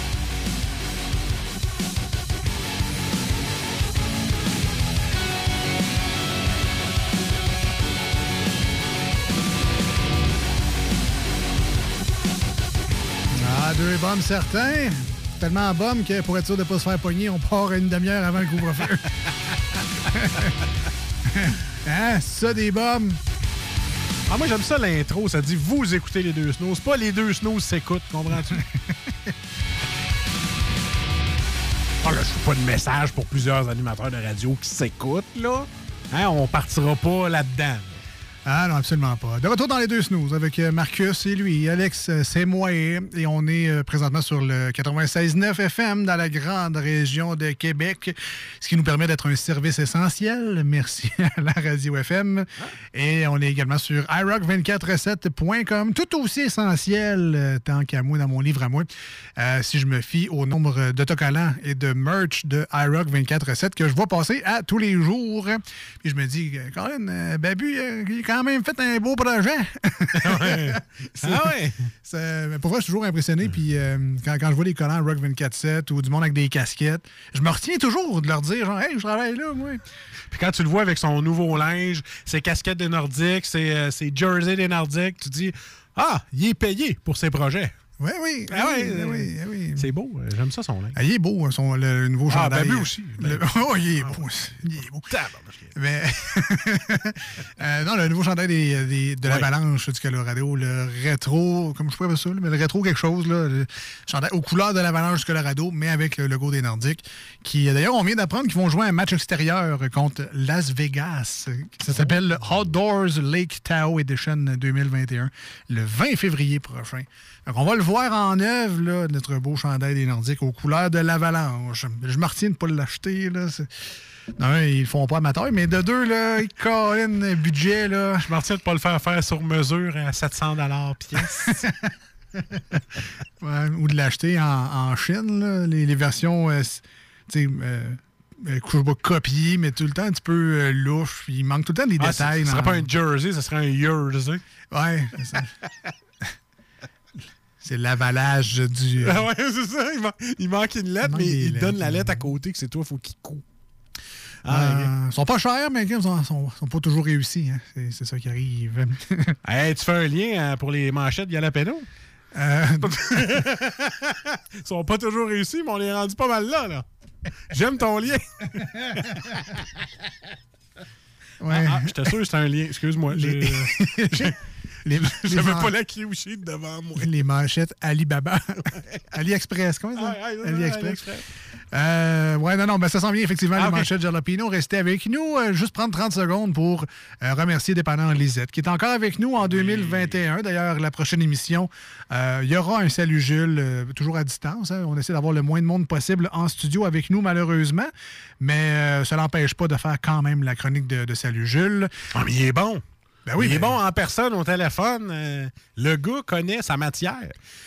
Deux bombes certains. Tellement bombes que pour être sûr de ne pas se faire pogner, on part une demi-heure avant le couvre-feu. *laughs* hein? Ça, des bombes. Ah, moi, j'aime ça l'intro. Ça dit vous écoutez les deux snows. C'est pas les deux snows s'écoutent, comprends-tu? *laughs* Ah, là, je fais pas de message pour plusieurs animateurs de radio qui s'écoutent, là. Hein, on partira pas là-dedans. Ah non, absolument pas. De retour dans les deux snooze avec euh, Marcus et lui. Alex, euh, c'est moi et, on est euh, présentement sur le 96.9 FM dans la grande région de Québec, ce qui nous permet d'être un service essentiel. Merci *laughs* à la radio FM. Et on est également sur iRock247.com, tout aussi essentiel, tant qu'à moi dans mon livre à moi, euh, si je me fie au nombre d'autocollants et de merch de iRock247 que je vois passer à tous les jours. Puis je me dis, Colin, Babu, quand même fait un beau projet. *laughs* C'est- Ah ouais? mais pour moi, je suis toujours impressionné. Puis euh, quand, quand je vois les collants Rock 24-7 ou du monde avec des casquettes, je me retiens toujours de leur dire, genre, hey, je travaille là, moi. Puis quand tu le vois avec son nouveau linge, ses casquettes des Nordiques, ses, euh, ses jerseys des Nordiques, tu dis Ah, il est payé pour ses projets. Oui, oui. Ah oui, ouais, oui, oui. C'est beau. euh, J'aime ça son linge. Ah, il est beau, hein, son, le, nouveau Ah, chandail. Babu aussi. Le- *laughs* oh, il est beau. Il est beau. Mais *laughs* euh, non, le nouveau chandail des, des- de l'Avalanche du Colorado, le rétro, comme je pourrais ça, mais le rétro quelque chose, là, le chandail aux couleurs de l'Avalanche du Colorado, mais avec le logo des Nordiques, qui d'ailleurs, on vient d'apprendre qu'ils vont jouer un match extérieur contre Las Vegas. Ça s'appelle le Outdoors Lake Tahoe Edition 2021, le 20 février prochain. Donc, on va le voir en œuvre, là, notre beau chandail des Nordiques aux couleurs de l'Avalanche. Je me retiens de ne pas l'acheter, là. D'un, ils le font pas amateur, mais de deux, là, un budget, là. Je m'en retiens de pas le faire faire sur mesure à 700 pièce. *laughs* Ouais, ou de l'acheter en, en Chine, là, les, les versions, euh, tu sais, euh, euh, copiées, mais tout le temps un petit peu euh, louche. Il manque tout le temps des Ah, détails. Ce serait pas un jersey, ce serait un jersey. Ouais. c'est ça. *laughs* C'est l'avalage du. euh, Ah ouais, c'est ça. Il, man- il manque une lettre, mais il donne lettres, la ouais. lettre à côté que c'est toi, faut qu'il court. Ah, euh, ils sont pas chers, mais ils sont, sont, sont pas toujours réussis. hein. C'est, ça qui arrive. *laughs* Hey, tu fais un lien hein, pour les manchettes de Jalapeno? Euh, Ils sont pas toujours réussis, mais on les rendu pas mal là. là. J'aime ton lien. Ouais. Ah, ah, J'étais sûr que c'était un lien. Excuse-moi. Les- *laughs* *laughs* J'avais pas la sheet devant moi. *laughs* les manchettes Alibaba. *laughs* AliExpress, comment ça? Ah, AliExpress. AliExpress. Euh, ouais, non, non, ben ça s'en vient effectivement, Ah, les ok. manchettes Jalapino. Restez avec nous. Euh, juste prendre 30 secondes pour euh, remercier Dépendant Lisette, qui est encore avec nous en 2021. D'ailleurs, la prochaine émission, euh, il y aura un Salut Jules, euh, toujours à distance. hein. On essaie d'avoir le moins de monde possible en studio avec nous, malheureusement. Mais ça l'empêche pas de faire quand même la chronique de, de Salut Jules. Ah, mais il est bon. Ben oui, il est ben- bon en personne, au téléphone. euh, le gars connaît sa matière.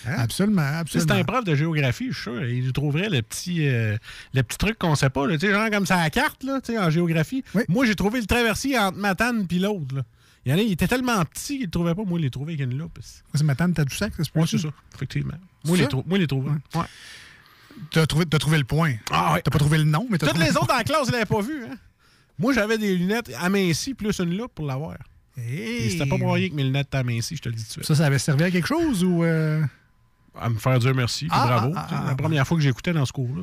Hein? Absolument, absolument. C'est un prof de géographie, je suis sûr. Il trouverait le petit, euh, le petit truc qu'on sait pas. là. Tu sais, genre comme ça à la carte, là, tu sais, en géographie. Moi, j'ai trouvé le traversier entre Matane et l'autre. Il y en a, il était tellement petit qu'il ne le trouvait pas. Moi, il l'a trouvé avec une loupe. C'est ma tante Tadoussac, ça se peut Oui, c'est ça, effectivement. Moi, C'est ça? moi, il les trouvé. Ouais. T'as trouvé, t'as trouvé le point. Ah ouais. T'as pas trouvé le nom, mais t'as Toutes trouvé les le autres dans la classe, ils l'avaient pas vu. Hein? Moi, j'avais des lunettes amincies plus une loupe pour l'avoir. Hey. C'était pas rien que mes lunettes amincies, je te le dis tout de suite. Ça, ça avait servi à quelque chose ou. euh? À me faire dire merci, puis Ah, bravo. ah, C'est ah, la ah. première fois que j'écoutais dans ce cours-là.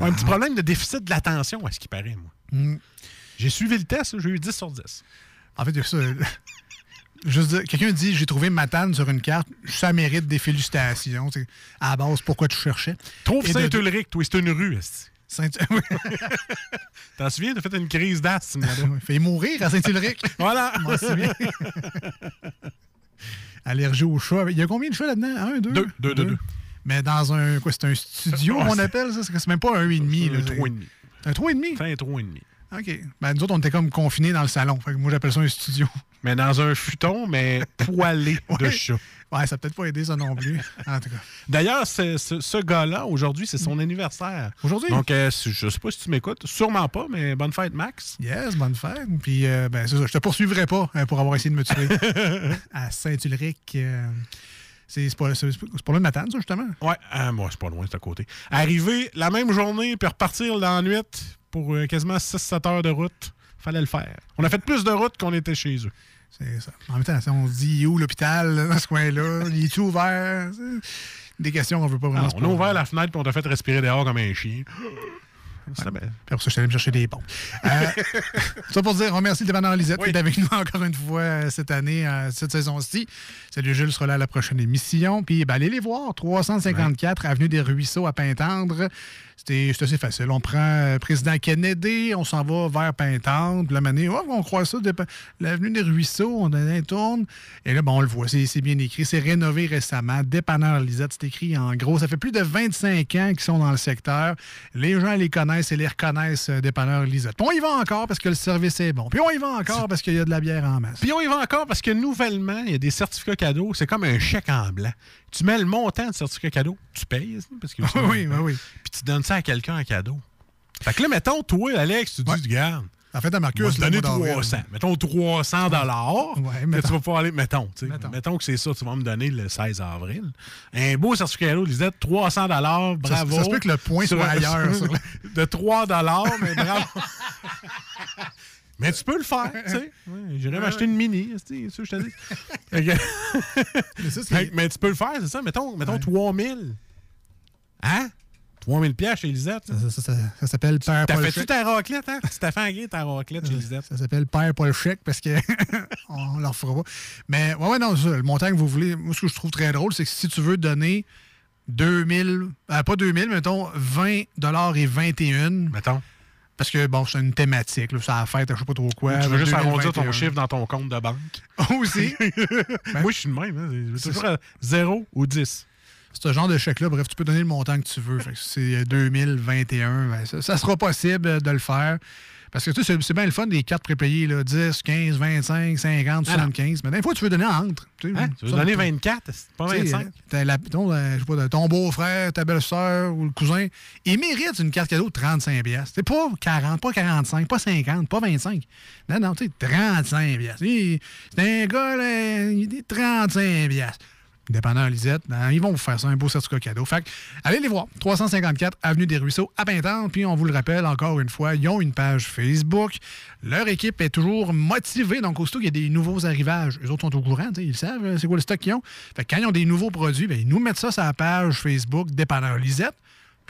Un petit problème de déficit de l'attention, à ce qui paraît, moi. Hmm. J'ai suivi le test, j'ai eu 10 sur 10. En fait, ça. *laughs* Quelqu'un dit j'ai trouvé Matane sur une carte, ça mérite des félicitations. À la base, pourquoi tu cherchais? Trouve Saint-Ulrich, toi, c'est une rue. *laughs* *laughs* T'en souviens, t'as fait une crise d'asthme là-bas. Fait mourir à Saint-Ulrich. *laughs* Voilà. Je m'en souviens. Allergie au chat. Il y a combien de chats là-dedans? Un, deux? Deux, deux, deux, deux. Mais dans un. Quoi, c'est un studio, Ouais, on c'est- appelle ça? C'est même pas un 1,5. là, Un c'est- 3,5. Un 3,5? C'est un 3,5. OK. Ben, nous autres, on était comme confinés dans le salon. Fait que moi, j'appelle ça un studio. Mais dans un futon, mais *laughs* poilé de Ouais. chat. Ouais, ça peut-être pas aidé ça non plus. En tout cas. D'ailleurs, ce, ce- gars-là, aujourd'hui, c'est son anniversaire. Aujourd'hui? Donc, euh, je sais pas si tu m'écoutes. Sûrement pas, mais bonne fête, Max. Yes, bonne fête. Puis, euh, ben, c'est ça. Je te poursuivrai pas euh, pour avoir essayé de me tuer *laughs* à Saint-Ulrich. euh, c'est pas, pas loin de Matane, ça, justement. Ouais, moi, c'est pas loin, c'est à côté. Arriver la même journée, puis repartir dans la nuit pour euh, quasiment 6-7 heures de route, fallait le faire. On a fait plus de route qu'on était chez eux. C'est ça. En même temps, si on se dit, il est où l'hôpital dans ce coin-là? Il est-tu ouvert? C'est Des questions qu'on veut pas vraiment Ah, se on a ouvert la fenêtre, puis on t'a fait respirer dehors comme un chien. C'était bien. Puis ça, je suis allé me chercher des pompes. Euh, *laughs* ça pour dire, on remercie le dépanneur Lisette qui est avec nous encore une fois euh, cette année, euh, cette saison-ci. Salut Jules sera là à la prochaine émission. Puis ben, allez les voir, 354 Avenue des Ruisseaux à Pintendre. C'était c'est assez facile. On prend euh, Président Kennedy, on s'en va vers Pintendre. Puis la manée, oh, on croit ça, l'avenue des Ruisseaux, on en tourne. Et là, bon, on le voit, c'est c'est bien écrit. C'est rénové récemment. Dépanneur Lisette, c'est écrit en gros. Ça fait plus de 25 ans qu'ils sont dans le secteur. Les gens les connaissent et les reconnaissent, euh, Dépanneur Lisette. Puis on y va encore parce que le service est bon. Puis on y va encore parce qu'il y a de la bière en masse. Puis on y va encore parce que nouvellement, il y a des certificats cadeaux. C'est comme un chèque en blanc. Tu mets le montant de certificat cadeau, tu payes. hein, Parce que *laughs* Oui, oui, oui. Puis tu donnes ça à quelqu'un en cadeau. Fait que là, mettons, toi, Alex, tu dis, regarde. En fait, à Marcus, d'avril. 300. Mettons 300 dollars. Ouais, mais mettons. tu vas pas aller. Mettons, mettons. que c'est ça, tu vas me donner le 16 avril. Un beau certificat cadeau, Lisette, 300 dollars, bravo. Ça se peut que le point Sur soit ailleurs, sur *laughs* De 3 dollars, mais bravo. *laughs* mais tu peux le faire, tu sais. Ouais, J'irais m'acheter une mini, c'est ça que je te dis. *laughs* Que- ça, que- mais tu peux le faire, c'est ça. Mettons, mettons 3000. Hein? 3000 pièces chez Lisette. Ça, ça- ça- ça s'appelle Père T'as Paul fait-tu ta raclette, hein? Tu t'as fait enguer ta raclette chez Lisette. Ça s'appelle Père Paul Chèque parce que *laughs* on leur fera pas. Mais ouais, ouais, non, ça, le montant que vous voulez, moi, ce que je trouve très drôle, c'est que si tu veux donner 2000, euh, pas 2000, mais mettons 20 et 21. Mettons. Parce que, bon, c'est une thématique, là, ça a fête, je sais pas trop quoi. tu veux juste arrondir ton 2021. chiffre dans ton compte de banque. *laughs* Aussi. *laughs* Moi, je suis le même. Hein. C'est toujours ça. à 0 ou 10. Ce genre de chèque-là, bref, tu peux donner le montant que tu veux. Fait que si c'est 2021, ben, ça, ça sera possible de le faire. Parce que tu sais, c'est- bien le fun des cartes prépayées, là, 10, 15, 25, 50, Ah non. 75. Mais des fois, tu veux donner entre. Tu Hein? Tu veux donner 24, c'est pas Tu sais, 25. euh, t'as la- ton, euh, je sais pas, ton beau-frère, ta belle-sœur ou le cousin, il mérite une carte cadeau de 35 piastres. C'est pas 40, pas 45, pas 50, pas 25. Non, non, tu sais, 35 piastres. Il- C'est un gars, là, il dit 35 piastres. Dépendant Lisette, ben, ils vont vous faire ça, un beau certificat cadeau. Fait que, allez les voir. 354 Avenue des Ruisseaux à Pintante. Puis on vous le rappelle encore une fois, ils ont une page Facebook. Leur équipe est toujours motivée. Donc, aussitôt qu'il y a des nouveaux arrivages, eux autres sont au courant, ils savent euh, c'est quoi le stock qu'ils ont. Fait que quand ils ont des nouveaux produits, ben, ils nous mettent ça sur la page Facebook Dépanneur Lisette.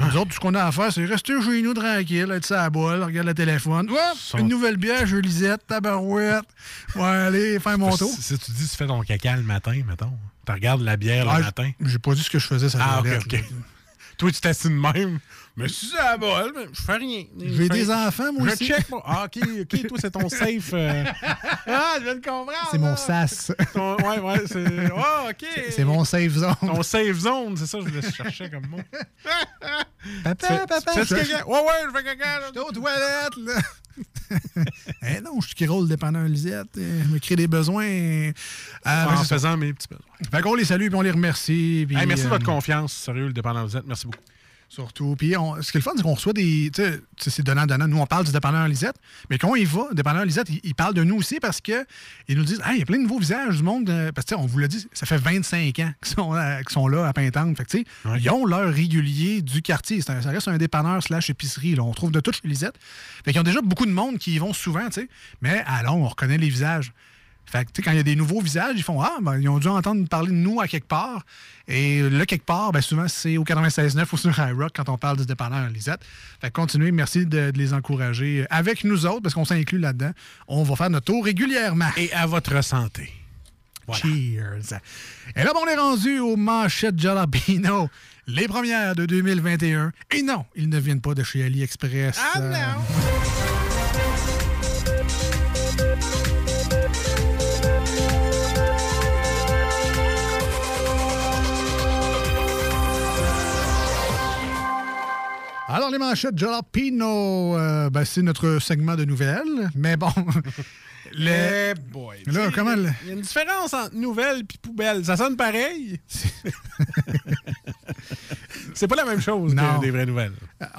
Nous autres, tout ce qu'on a à faire, c'est rester chez nous tranquille, être sur la boîte, regarder le téléphone. Une nouvelle bière, je Lisette, tabarouette. Ouais, aller faire mon tour. Si, tu dis tu fais ton caca le matin, mettons, tu regardes la bière Ah, le matin. J'ai pas dit ce que je faisais, ça Ah, ok. *laughs* Toi, tu t'assis de même. Mais si c'est à bol, je fais rien. Je J'ai des enfants, moi je aussi. check, moi. Ah, ok, ok, toi, c'est ton safe. euh? *laughs* Ah, je viens de comprendre. C'est mon sas. Ton- Ouais, ouais, c'est. Oh, *laughs* ok. C'est mon safe zone. Ton safe zone, c'est ça, je le cherchais comme mot. *laughs* Papa, fais- papa, tu fais je- caca? Ouais, ouais, je fais caca. là. Je suis aux toilettes, là. eh non, je suis qui roule dépendant Lisette. euh, Je me crée des besoins. euh, en ben, ça. faisant mes petits besoins. Fait qu'on les salue puis on les remercie. puis, Hey, merci de euh, votre confiance. Sérieux, le dépendant êtes. Merci beaucoup. Surtout. Puis on- ce qui est le fun, c'est qu'on reçoit des. C'est donnant-donnant. Nous, on parle du dépanneur Lisette, mais quand on y va, le dépanneur Lisette, il, il parle de nous aussi parce que ils nous disent Ah, il y a plein de nouveaux visages du monde. euh, parce que, on vous l'a dit, ça fait 25 ans qu'ils sont, euh, qu'ils sont là à Pintante. Fait que, ils ont leur régulier du quartier. C'est un- ça reste un dépanneur slash épicerie. là. On trouve de tout chez Lisette. Fait qu'ils ont déjà beaucoup de monde qui y vont souvent, tu sais. Mais Londres, on reconnaît les visages. Fait que, tu sais, quand il y a des nouveaux visages, ils font Ah, ben, ils ont dû entendre parler de nous à quelque part. Et là, quelque part, ben, souvent, c'est au 96.9 ou sur High Rock quand on parle du dépanneur Lisette. Fait que continuez, merci de, de les encourager avec nous autres, parce qu'on s'inclut là-dedans. On va faire notre tour régulièrement. Et à votre santé. Cheers. Et là, ben, on est rendu aux manchettes Jalapino. Les premières de 2021. Et non, ils ne viennent pas de chez AliExpress. Ah Euh, non! Alors, les manchettes Jalapino, euh, ben, c'est notre segment de nouvelles. Mais bon, *laughs* le- Eh boy. Là, comment Il y a une différence entre nouvelle et poubelle. Ça sonne pareil? *laughs* C'est pas la même chose Non. que des vraies nouvelles.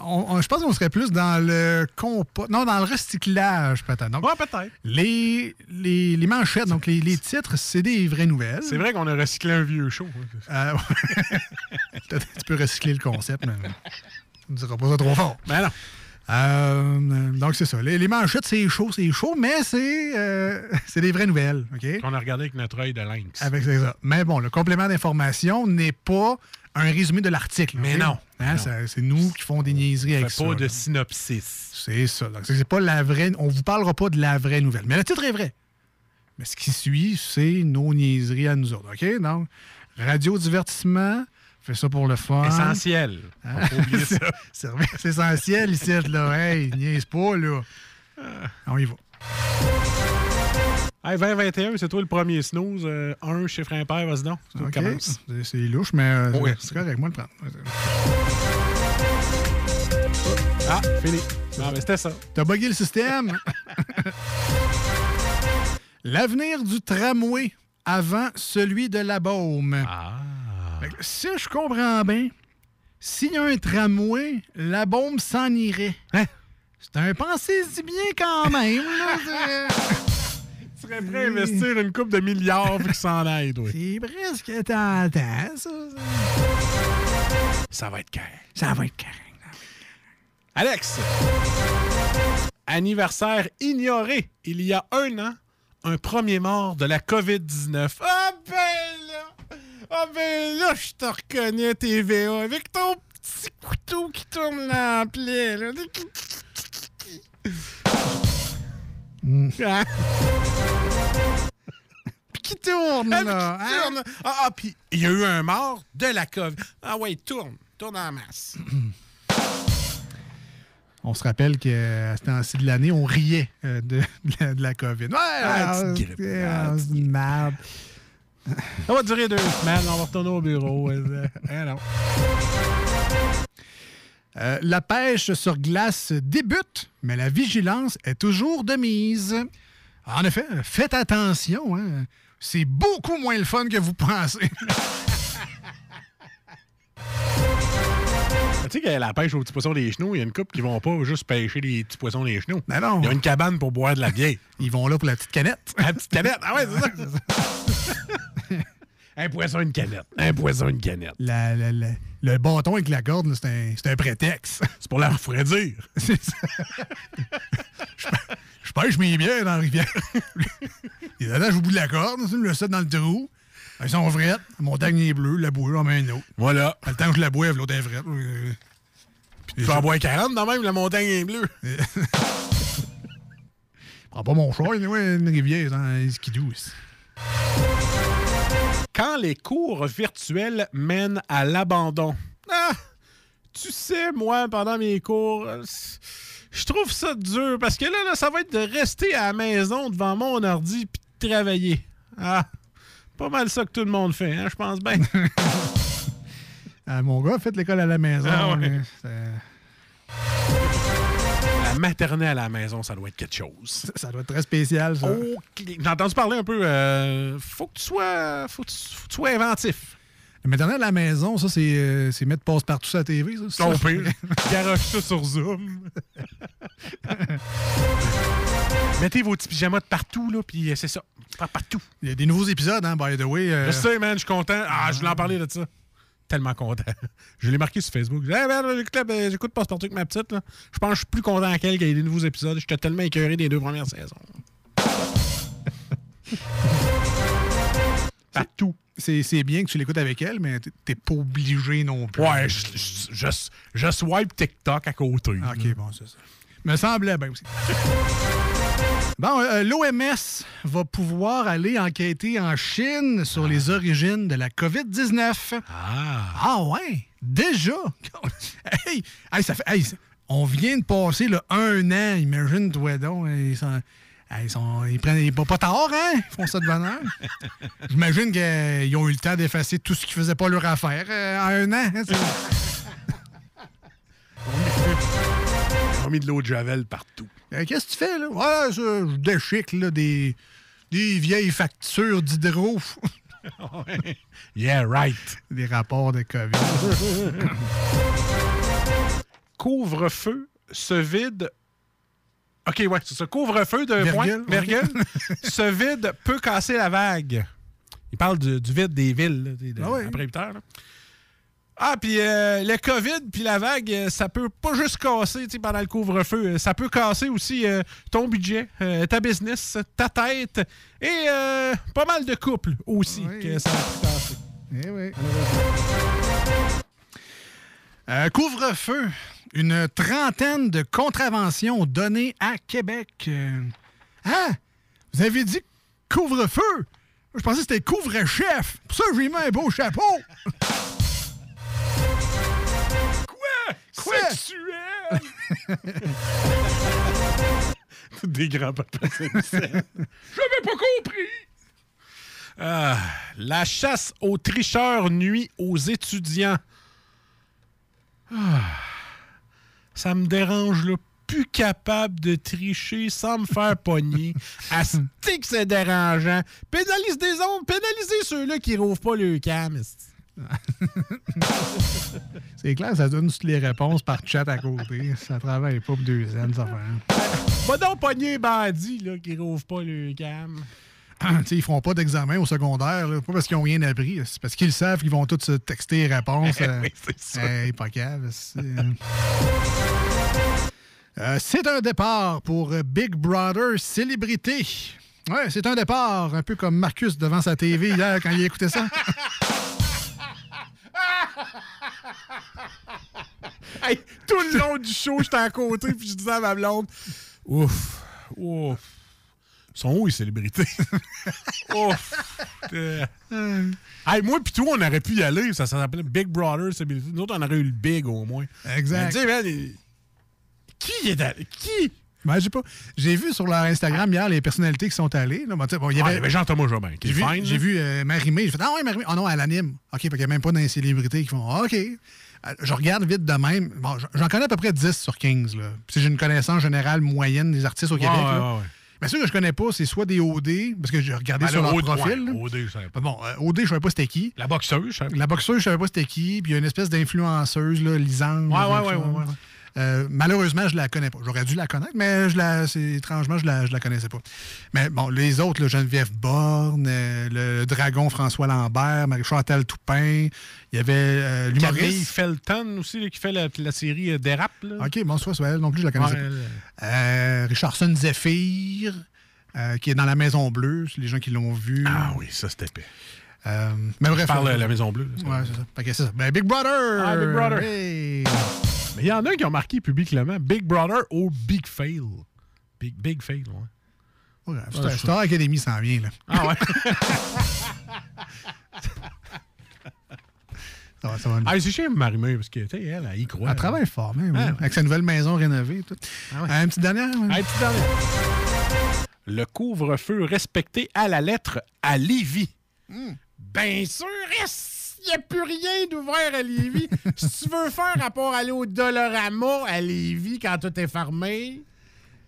on- on- je pense qu'on serait plus dans le compost. Non, dans le recyclage, peut-être. Ouais, peut-être. les, les, les manchettes, donc les, les titres, c'est des vraies nouvelles. C'est vrai qu'on a recyclé un vieux show. Euh, *laughs* Peut-être que tu peux recycler le concept, mais on ne dira pas ça trop fort. *laughs* Ben non. Euh, donc, c'est ça. Les, les manchettes, c'est chaud, c'est chaud, mais c'est euh, *laughs* c'est des vraies nouvelles. OK? Qu'on a regardé avec notre œil de lynx. Avec c'est ça. Mais bon, le complément d'information n'est pas un résumé de l'article. Mais non. Hein, Non. C'est nous qui font des niaiseries avec fait ça. pas de là. synopsis. C'est ça. Donc, c'est pas la vraie. On vous parlera pas de la vraie nouvelle. Mais le titre est vrai. Mais ce qui suit, c'est nos niaiseries à nous autres. OK? Donc, radio-divertissement, fait ça pour le fun. Essentiel. Hein? Service *laughs* essentiel ici, là. Hey, niaise pas, là. On y va. Hey, 2021, c'est toi le premier snooze. Euh, un chiffre impair, vas-y donc. C'est toi qui OK. commence. C'est- louche, mais euh, Oui. c'est correct. Moi, le prendre. Ah, fini. Non, mais c'était ça. T'as bugué le système. *laughs* L'avenir du tramway avant celui de la baume. Ah. Si je comprends bien, s'il y a un tramway, la bombe s'en irait. Hein? C'est un pensez-y bien quand même. là. Tu serais prêt à investir une coupe de milliards vu qu'il s'en aide, oui. C'est presque tentant, ça. Ça va être carré. Ça va être carré. Alex, anniversaire ignoré il y a un an, un premier mort de la COVID-19. Ah là! Ah ben là, je te reconnais, TVA, avec ton petit couteau qui tourne la plaie. Là. Hein? Puis qui tourne, Ah, là? qui tourne. Ah, ah, puis il y a eu un mort de la COVID. Ah ouais, tourne. Tourne en masse. On se rappelle qu'à ce temps-ci de l'année, on riait euh, de, *laughs* de la, de la COVID. Ouais, Ah, ah, c'est une merde. Ça va durer deux semaines, on va retourner au bureau. Euh, non. Euh, la pêche sur glace débute, mais la vigilance est toujours de mise. En effet, faites attention. hein. C'est beaucoup moins le fun que vous pensez. *laughs* Tu sais la pêche aux petits poissons des chenaux, il y a une couple qui vont pas juste pêcher les petits poissons des chenaux. Ben non. Il y a une cabane pour boire de la bière. Ils vont là pour la petite canette. La petite canette. Ah ouais, *laughs* c'est ça. un poisson, une canette. Un poisson, une canette. La- la- la- le bâton avec la corde, c'est un, un prétexte. C'est pour leur ferait dire. *laughs* C'est ça. *laughs* je, pê- je pêche mes bières dans la rivière. Les attaches au bout de la corde, je le set dans le trou. Ils sont frettes. La montagne est bleue, la bouée en met une autre. Voilà. Le temps que je la boive, l'autre est frette. Euh, Tu peux en boire 40 dans même, la montagne est bleue. *laughs* Prends pas mon choix, ouais, une rivière, c'est un skidoo. ici. Quand les cours virtuels mènent à l'abandon. Ah! Tu sais, moi, pendant mes cours, je trouve ça dur parce que là, là, ça va être de rester à la maison devant mon ordi puis de travailler. Ah! Pas mal ça que tout le monde fait, hein, je pense bien. *laughs* Ah, mon gars a fait l'école à la maison. Ah ouais. mais c'est- la maternelle à la maison, ça doit être quelque chose. Ça doit être très spécial, ça. J'ai entendu parler un peu. euh, faut que tu sois. Faut que tu, faut que tu sois inventif. Maternel à la maison, ça, c'est euh, c'est mettre passe-partout sur la TV, ça. c'est Ton pire. *laughs* Garoche ça sur Zoom. *laughs* Mettez vos petits pyjamas de partout, là, puis euh, c'est ça. Par- Partout. Il y a des nouveaux épisodes, hein, by the way. euh, Je sais, man, je suis content. Ah, je voulais en parler de ça. Tellement content. *laughs* Je l'ai marqué sur Facebook. Hey, la- j'écoute Passe-Partout avec ma petite. là. Je pense que je suis plus content qu'elle qu'il y ait des nouveaux épisodes. J'étais tellement écœuré des deux premières saisons. Partout. C'est bien que tu l'écoutes avec elle, mais t'es- pas obligé non plus. Ouais, je, je, je, je swipe TikTok à côté. OK, bon, c'est ça. Me semblait bien aussi. Bon, euh, l'OMS va pouvoir aller enquêter en Chine sur les origines de la COVID-19. Ah. Ah ouais? Déjà? *laughs* hey, hey, ça fait, hey, ça- on vient de passer le un an, imagine-toi donc. Hey, ils sont- ils prennent ils pas, tard, hein? Ils font ça de bonne heure. *laughs* J'imagine qu'ils ont eu le temps d'effacer tout ce qui faisait pas leur affaire euh, en un an. hein, c'est- On a mis de l'eau de Javel partout. Euh, Qu'est-ce que tu fais, là? Ouais, je déchique, là, des, des vieilles factures d'hydro. *laughs* yeah, right. Des rapports de COVID. *laughs* Couvre-feu se vide. OK, ouais, c'est ça. Couvre-feu de point. Virgule, se vide peut casser la vague. Il parle du, du vide des villes, là, des- de- Ah oui. après 8 heures. là. Ah, puis euh, le COVID, puis la vague, euh, ça peut pas juste casser pendant le couvre-feu. euh, Ça peut casser aussi euh, ton budget, euh, ta business, ta tête et pas mal de couples aussi que ça peut casser. Eh oui. Couvre-feu. Une trentaine de contraventions données à Québec. Euh, Ah! Vous avez dit couvre-feu? Je pensais que c'était couvre-chef. Pour ça, j'ai mis un beau chapeau. *laughs* Quoi? Quoi? Sexuel! *laughs* Des grands-papas J'avais pas compris! Ah, la chasse aux tricheurs nuit aux étudiants. Ah, ça me dérange, là. Plus capable de tricher sans me faire pogner. *laughs* Asti que c'est dérangeant. Pénalise des ondes, pénalisez ceux-là qui rouvrent pas le cam. *laughs* C'est clair, ça donne toutes les réponses par chat à côté. Ça travaille pas pour deux ans, ça fait. Va donc pogner les bandits là, qui rouvrent pas le cam. *clears throat* Ils feront pas d'examen au secondaire, là. pas parce qu'ils ont rien appris, c'est parce qu'ils savent qu'ils vont tous se texter les réponses. *laughs* euh, Oui, c'est ça. hey, pas cave, c'est- Euh, un départ pour euh, Big Brother Célébrité. Ouais, c'est un départ, un peu comme Marcus devant sa TV hier quand il écoutait ça. *laughs* Hey, tout le long du show, j'étais à côté puis je disais à ma blonde Ouf, ouf. Sont où les célébrités? *laughs* ouf. Euh, Hey, moi pis toi, on aurait pu y aller. Ça, ça s'appelait Big Brother Célébrité. Nous autres, on aurait eu le Big au moins. Exact. Man, il- qui est allé? Qui? Ben, je sais pas. J'ai vu sur leur Instagram hier les personnalités qui sont allées. là. Sais, bon, il y Ah, avait- Jean-Thomas Jobin, qui J'ai vu, fine, j'ai là. vu euh, Marie-Mé. J'ai fait Ah ouais, Marie-Mé. Oh non, elle anime. OK, fait qu'il n'y a même pas dans les célébrités qui font Ah, OK. Euh, Je regarde vite de même. Bon, j'en connais à peu près 10 sur 15. Là. Puis j'ai une connaissance générale moyenne des artistes au Québec. ouais, là. ouais, ouais. Mais ceux que je connais pas, c'est soit des OD, parce que j'ai regardé Ben, sur le leur OD, profil. ouais. OD, je savais pas. Bon, euh, OD, je savais pas c'était qui. La boxeuse, je savais La boxeuse, je savais pas c'était qui. Puis il y a une espèce d'influenceuse, là, Lisange. Ouais, ouais, ouais, ouais. Euh, malheureusement, je la connais pas. J'aurais dû la connaître, mais je la, étrangement, je la, je la connaissais pas. Mais bon, les autres, là, Geneviève Borne, euh, le dragon François Lambert, Marie-Chantal Toupin, il y avait euh, Camille l'humoriste. Felton aussi, là, qui fait la, la série euh, Dérap. OK, bon, soit, soit elle non plus, je la connaissais Ouais, Richardson Zephyr, qui est dans la Maison Bleue, les gens qui l'ont vu. Ah oui, ça c'était épais. Euh, mais bref. Je parle de la Maison Bleue. Ouais, c'est ça. C'est ça. Ben, Big Brother! Ah, Big Brother. Hey! Mais il y en a qui ont marqué publiquement Big Brother ou Big Fail. Big, big Fail, ouais. Ouais, Star, je- Star Academy s'en vient, là. Ah ouais? *laughs* Ça va, ça va. ah, c'est chiant Marimé, parce que, tu sais, elle, elle y croit. Elle travaille fort, même, Ah, oui. ouais. avec sa nouvelle maison rénovée. Tout. Ah ouais. Une petite dernière? ouais. Hey, petite dernière. Le couvre-feu respecté à la lettre à Lévis. Bien sûr, il n'y a plus rien d'ouvert à Lévis. *laughs* si tu veux faire rapport aller au Dolorama à Lévis quand tout est fermé,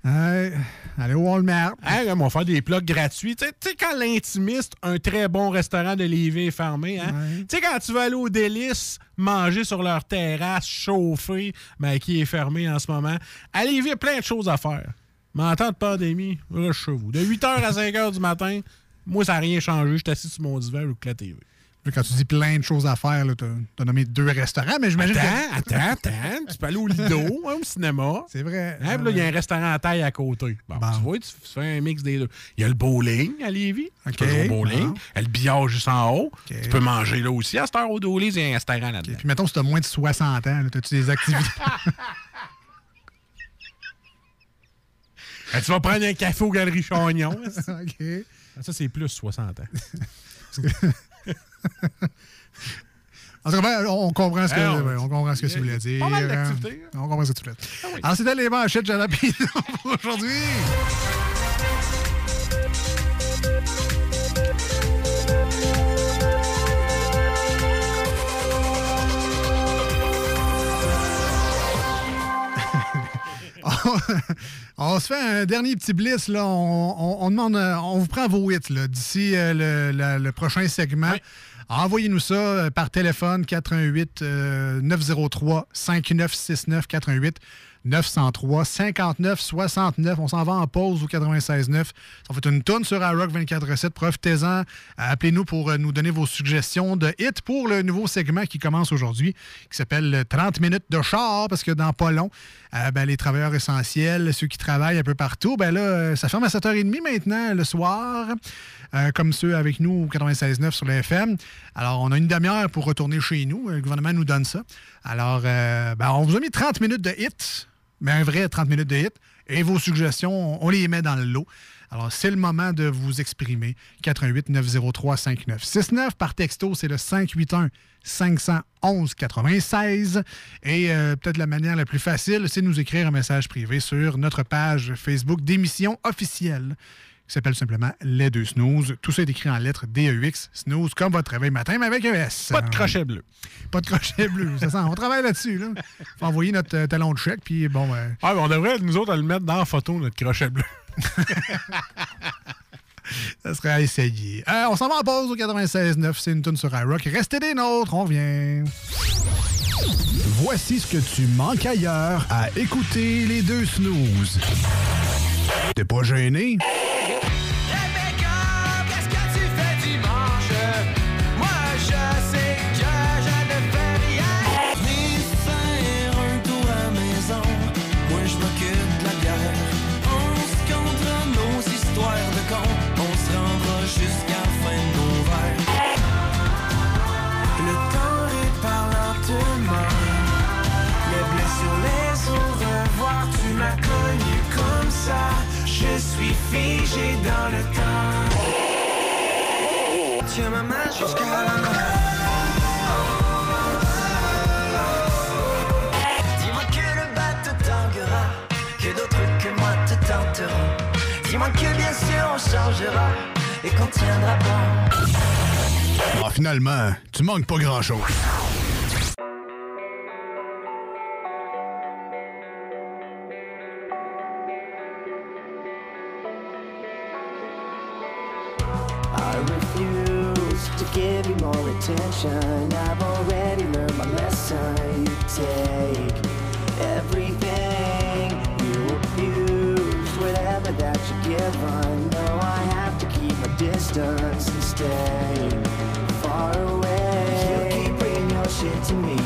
Ouais, allez au Walmart. hein, on va faire des plugs gratuits. Tu sais- quand l'intimiste, un très bon restaurant de Lévis est fermé, hein? Tu sais, quand tu vas aller au Délice, manger sur leur terrasse, chauffée, ben, qui est fermé en ce moment, à Lévis, il y a plein de choses à faire. Mais en temps de pandémie, rush chez vous. De 8h à 5h du matin, moi, ça n'a rien changé. Je suis assis sur mon divan ou la TV. Quand tu dis plein de choses à faire, tu as, nommé deux restaurants, mais j'imagine que... Attends, attends, attends. Tu peux aller au Lido, *laughs* hein, au cinéma. C'est vrai. Hein, il y a un restaurant à taille à côté. Bon, Tu vois, tu fais un mix des deux. Il y a le bowling à Lévis. Tu peux jouer au bowling. bon. Il y a le billard juste en haut. Tu peux manger là aussi. À cette heure, au il y a un restaurant là-dedans. Puis mettons, si tu as moins de 60 ans, as-tu des activités? Ah, *laughs* tu vas prendre un café aux Galeries Chagnon. *laughs* OK. Ah, Ça, c'est plus 60 ans. *laughs* En tout cas, ben, on comprend ce que, Ah, on- on comprend ce que tu voulais dire. pas mal d'activités, hein. On comprend ce que tu voulais dire. Alors, c'était les manchettes Jalapino pour aujourd'hui. *laughs* on se fait un dernier petit blitz. Là. On, on- on demande, euh, on vous prend vos hits d'ici euh, le, prochain segment. Envoyez-nous ça euh, par téléphone 418 euh, 903 5969 418 903 59 69. On s'en va en pause au 96.9. Ça fait une tonne sur iRock 24.7. Profitez-en. Appelez-nous pour euh, nous donner vos suggestions de hits pour le nouveau segment qui commence aujourd'hui, qui s'appelle euh, 30 minutes de char, parce que dans pas long, euh, ben, les travailleurs essentiels, ceux qui travaillent un peu partout, ben là, euh, ça ferme à 7h30 maintenant le soir, euh, comme ceux avec nous au 96.9 sur le FM. Alors, on a une demi-heure pour retourner chez nous. Le gouvernement nous donne ça. Alors, euh, ben, on vous a mis 30 minutes de hits, mais un vrai 30 minutes de hits. Et vos suggestions, on les met dans le lot. Alors, c'est le moment de vous exprimer. 88 903 5969 par texto, c'est le 581 511 96. Et euh, peut-être la manière la plus facile, c'est de nous écrire un message privé sur notre page Facebook d'émission officielle qui s'appelle simplement Les Deux Snooze. Tout ça est écrit en lettres D-E-X, snooze, comme votre réveil matin, mais avec un S. Pas de crochet bleu. Pas de crochet bleu, ça. On travaille là-dessus. Là. faut envoyer notre euh, talon de chèque, puis bon... ben, Ah, mais on devrait, nous autres, le mettre dans la photo, notre crochet bleu. *laughs* Ça serait à essayer. Euh, on s'en va en pause au 96.9. C'est une tune sur iRock. Restez des nôtres, on revient. Voici ce que tu manques ailleurs à écouter les deux snooze. T'es pas gêné? Je suis figé dans le temps. Tu ma main jusqu'à la main. Dis-moi que le bateau tanguera, que d'autres que moi te tenteront. Dis-moi que bien sûr on changera et qu'on tiendra bon. Ah, finalement, tu manques pas grand-chose. Attention. I've already learned my lesson. You take everything, you abuse whatever that you're given. No, I have to keep my distance and stay far away. You keep bringing your shit to me,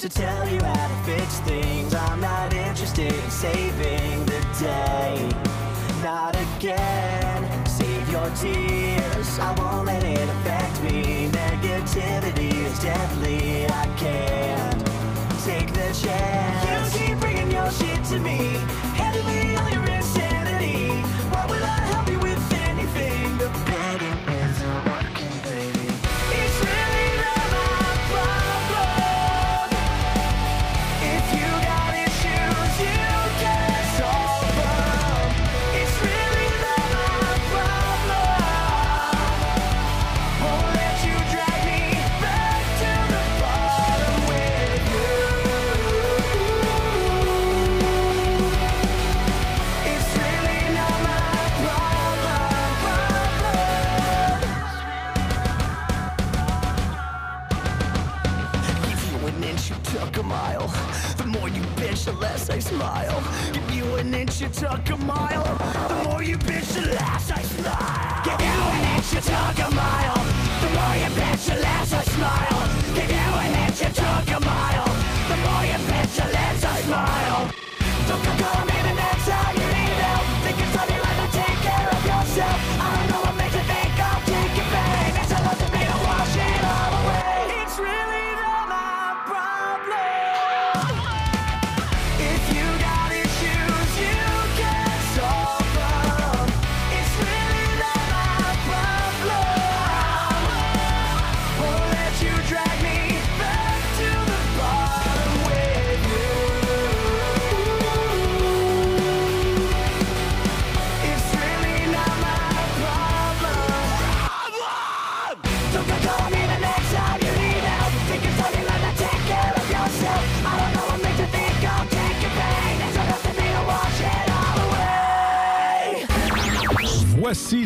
to tell you how to fix things. I'm not interested in saving the day. Not again. Save your tears. I won't let it affect me. Negativity is deadly. I can't take the chance. You keep bringing your shit to me. You took a mile. The more you bitch, the less I smile. Give you an inch, you took a mile. The more you bitch, the less I smile. Give you an inch, you took a mile. The more you bitch, the less I smile.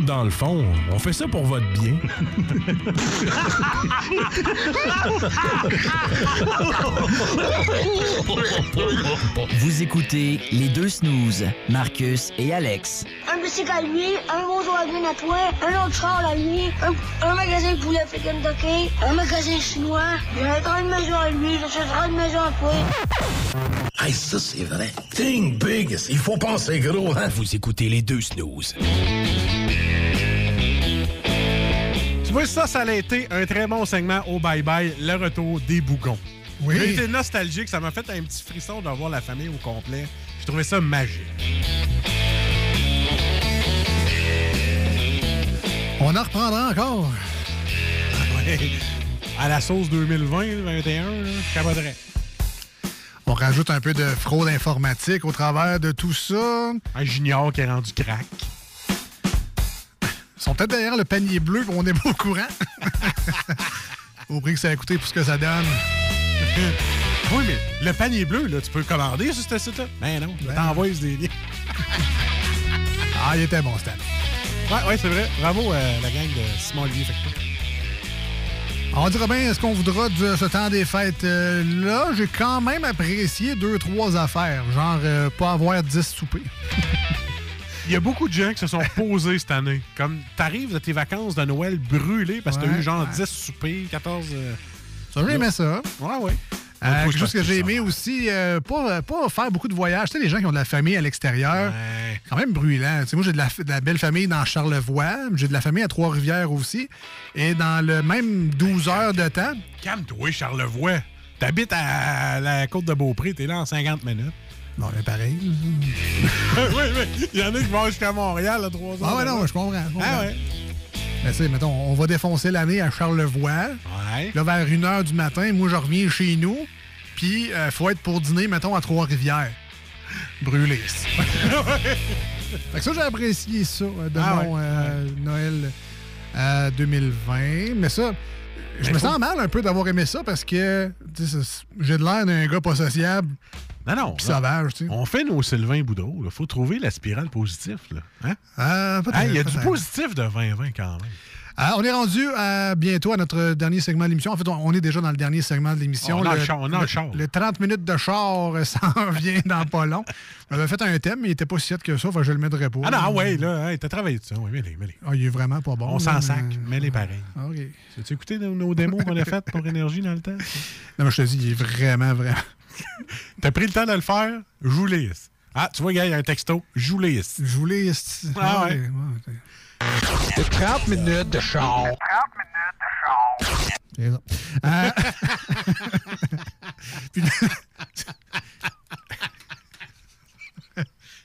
autres, dans le fond, on fait ça pour votre bien. Vous écoutez les deux snooze, Marcus et Alex. Un bicycle à lui, un bonjour à lui à toi, un autre char à lui, un, un magasin de poulet Kentucky, un magasin chinois, j'ai encore une maison à lui, j'achèterai une maison à toi. Hey, ça, c'est vrai. Think big. Il faut penser gros, hein? Vous écoutez les deux snooze. Tu vois, ça, ça a été un très bon segment au bye-bye, le retour des bougons. Oui. J'ai été nostalgique, ça m'a fait un petit frisson de voir la famille au complet. J'ai trouvé ça magique. On en reprendra encore. À la sauce 2020-2021, je capoterais. On rajoute un peu de fraude informatique au travers de tout ça. Un junior qui est rendu crack. Ils sont peut-être derrière le panier bleu, on n'est pas au courant. *laughs* au prix que ça a coûté pour ce que ça donne. *laughs* oui, mais le panier bleu, là, tu peux le commander sur ce site-là? Ben non, Ben t'envoies des liens. *laughs* Ah, il était bon, Stan. Ouais, ouais, c'est vrai. Bravo à la gang de Simon Olivier Factor. On dira bien ce qu'on voudra de ce temps des fêtes-là. J'ai quand même apprécié deux, trois affaires. Genre, euh, pas avoir 10 soupers. Il y a beaucoup de gens qui se sont posés cette année. Comme t'arrives de tes vacances de Noël brûlées parce que t'as eu genre ouais. 10 soupers, 14. euh, Ça, j'ai aimé ça. Ouais, ouais. Euh, quelque chose que j'ai aimé aussi, euh, pas, pas faire beaucoup de voyages. Tu sais, les gens qui ont de la famille à l'extérieur, Ouais. quand même brûlant. Tu sais, moi, j'ai de la, de la belle famille dans Charlevoix, j'ai de la famille à Trois-Rivières aussi. Et dans le même 12 heures de temps, Calme-toi, Charlevoix. T'habites à la côte de Beaupré, t'es là en 50 minutes. Bon, mais pareil. *laughs* oui, oui. Il y en a qui vont jusqu'à Montréal à 3 heures. Ah ouais, non, je comprends. je comprends. Ah ouais. Mais tu sais, mettons, on va défoncer l'année à Charlevoix. Ouais. Là, vers 1h du matin, moi, je reviens chez nous. Puis, il faut être pour dîner, mettons, à Trois-Rivières. *laughs* Brûlé. *laughs* fait que ça, j'ai apprécié ça euh, de Ah mon ouais, euh, Noël euh, 2020. Mais ça, je Mais me sens mal un peu d'avoir aimé ça parce que tu sais, ça- j'ai de l'air d'un gars pas sociable Non, non. puis non. sauvage, tu sais. On fait nos Sylvain Boudreau. Il faut trouver la spirale positive. Là. Hein? Euh, Hey, Il y a du positif de 2020 quand même. Ah, on est rendu à, bientôt à notre dernier segment de l'émission. En fait, on, est déjà dans le dernier segment de l'émission. On en le, char, on le- char. le 30 minutes de char euh, *laughs* s'en vient dans pas long. On avait fait un thème, mais il était pas si hot que ça. Que je le mettrai pas. Ah non, ouais, là, hey, t'as travaillé dessus. Oui, mets-les, mets-les. Ah, il est vraiment pas bon. On s'en sac, mais- mets-les pareil. Ah, OK. As-tu écouté nos, nos démos qu'on a faites pour *laughs* Énergie dans le temps? Non, mais je te dis, il est vraiment, vraiment. *laughs* T'as pris le temps de le faire? Joue-les. Ah, tu vois, gars, il y a un texto. Joue-les. Je voulais. esti- Ah ouais. ok. 30 minutes de char. C'est ça. Euh, *laughs* puis-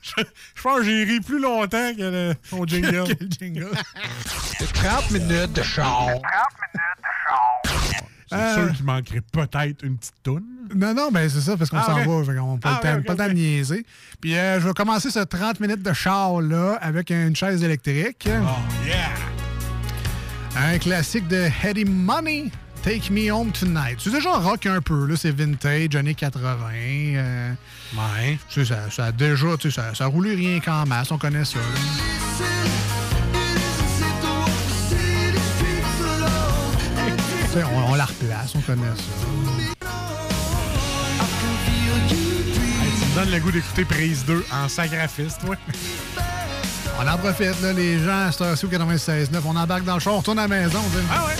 Je je pense que j'ai ri plus longtemps que le, ton *laughs* jingle. que le jingle. 30 minutes de char. C'est Euh. sûr qu'il manquerait peut-être une petite toune. Non, non, ben c'est ça, parce qu'on Ah, s'en va. Qu'on n'a pas, Ah, le le temps de niaiser. Puis euh, je vais commencer ce 30 minutes de char-là avec une chaise électrique. Oh, yeah! Un classique de Eddie Money, Take Me Home Tonight. C'est déjà rock un peu, là. C'est vintage, années 80. euh, Ouais. tu sais, ça, ça a déjà, tu sais, ça, ça roule rien qu'en masse, on connaît ça. là. Sais, on, on la replace, on connaît ça. Hey, tu me donnes le goût d'écouter Prise 2 en sacrifice, toi. *laughs* On en profite, là, les gens, c'est aussi au 96.9. On embarque dans le char, on retourne à la maison. tu sais. Ah ouais?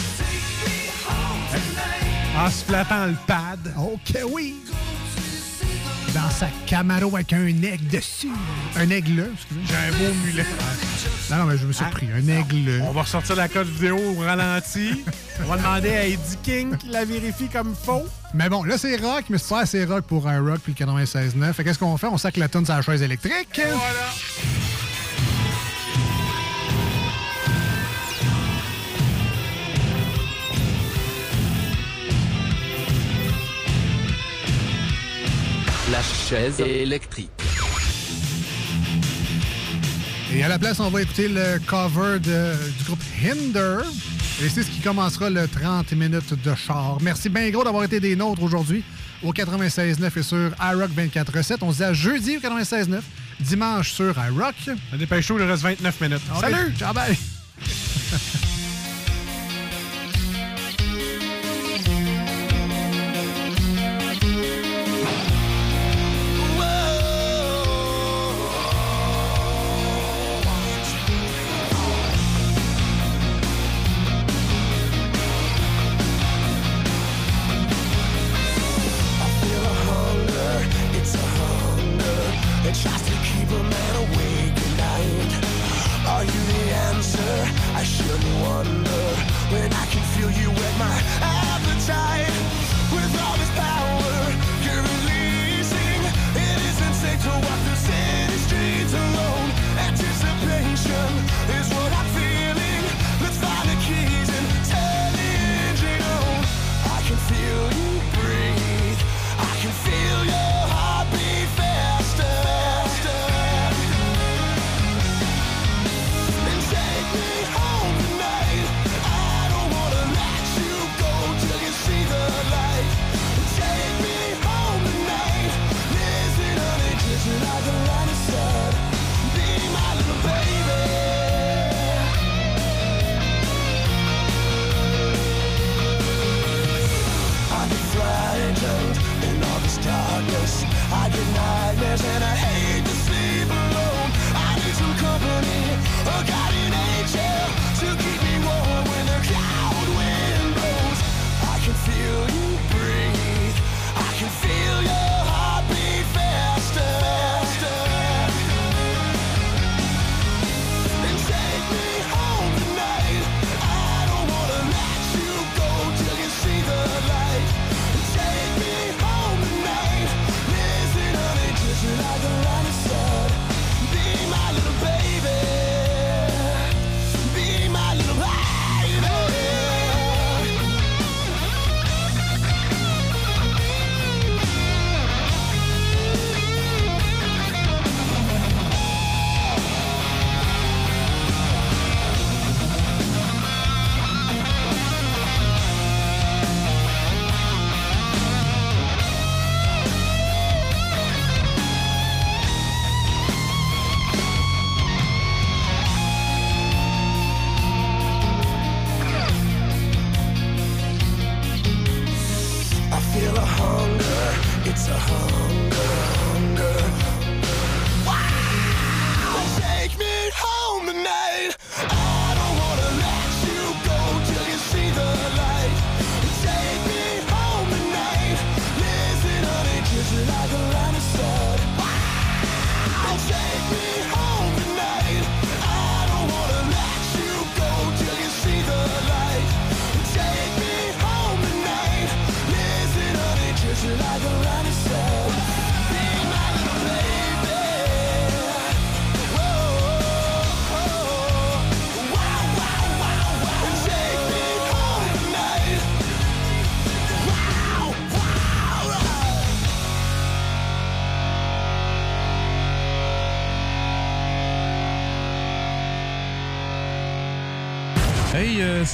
En se flattant le pad. OK, oui. Dans sa Camaro avec un aigle dessus. Un aigle, excusez. J'ai un beau mulet. Non, non, mais je me suis repris. Un aigle. On va ressortir la code vidéo au ralenti. *laughs* On va demander à Eddie King qui la vérifie comme faux. Mais bon, là, c'est rock, mais c'est pas assez rock pour un rock puis le 96.9. Fait qu'est-ce qu'on fait? On sac la tonne sur la chaise électrique. Voilà. La chaise électrique. Et à la place, on va écouter le cover de- du groupe Hinder. Et c'est ce qui commencera le 30 minutes de char. Merci bien gros d'avoir été des nôtres aujourd'hui au 96.9 et sur iRock 24.7. On se dit à jeudi au 96.9, dimanche sur iRock. Dépêche-toi, il reste 29 minutes. Salut! Ciao, bye! *laughs* wonder when I can feel you at my appetite.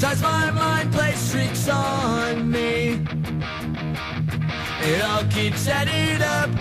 Sometimes my mind plays tricks on me. It all keeps adding up.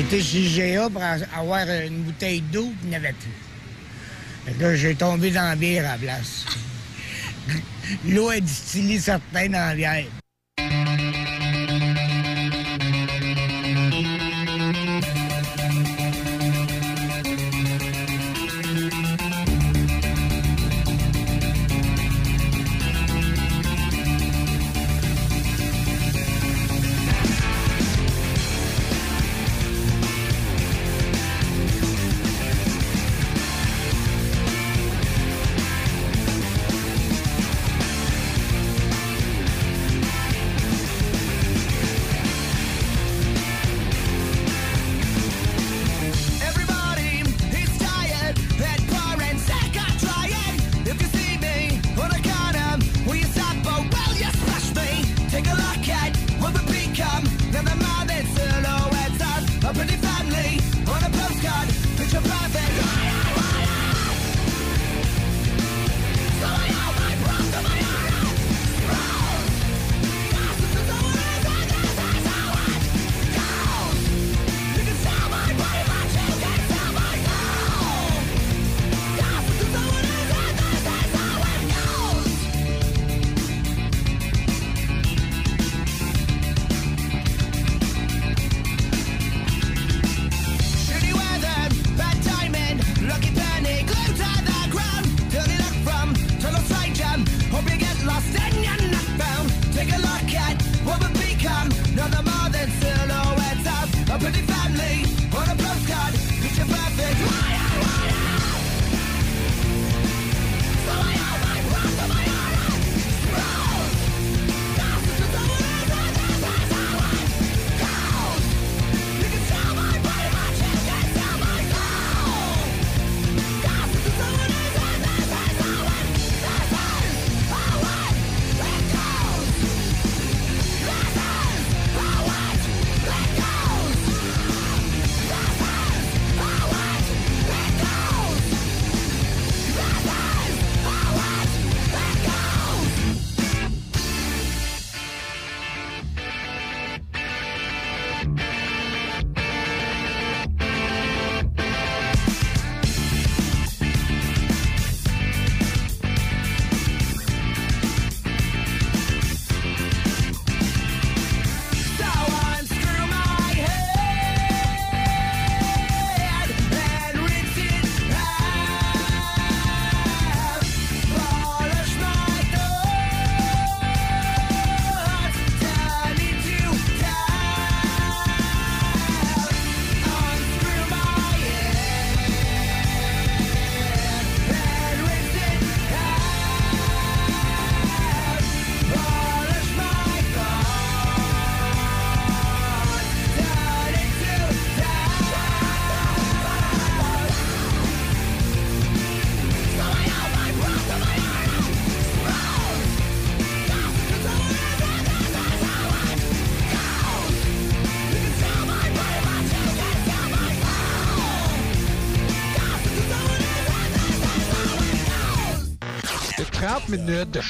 J'étais chez GA pour avoir une bouteille d'eau qu'il n'y avait plus. Là, j'ai tombé dans la bière à la place. *laughs* L'eau est distillée certaine dans la bière. C'est 30 minutes de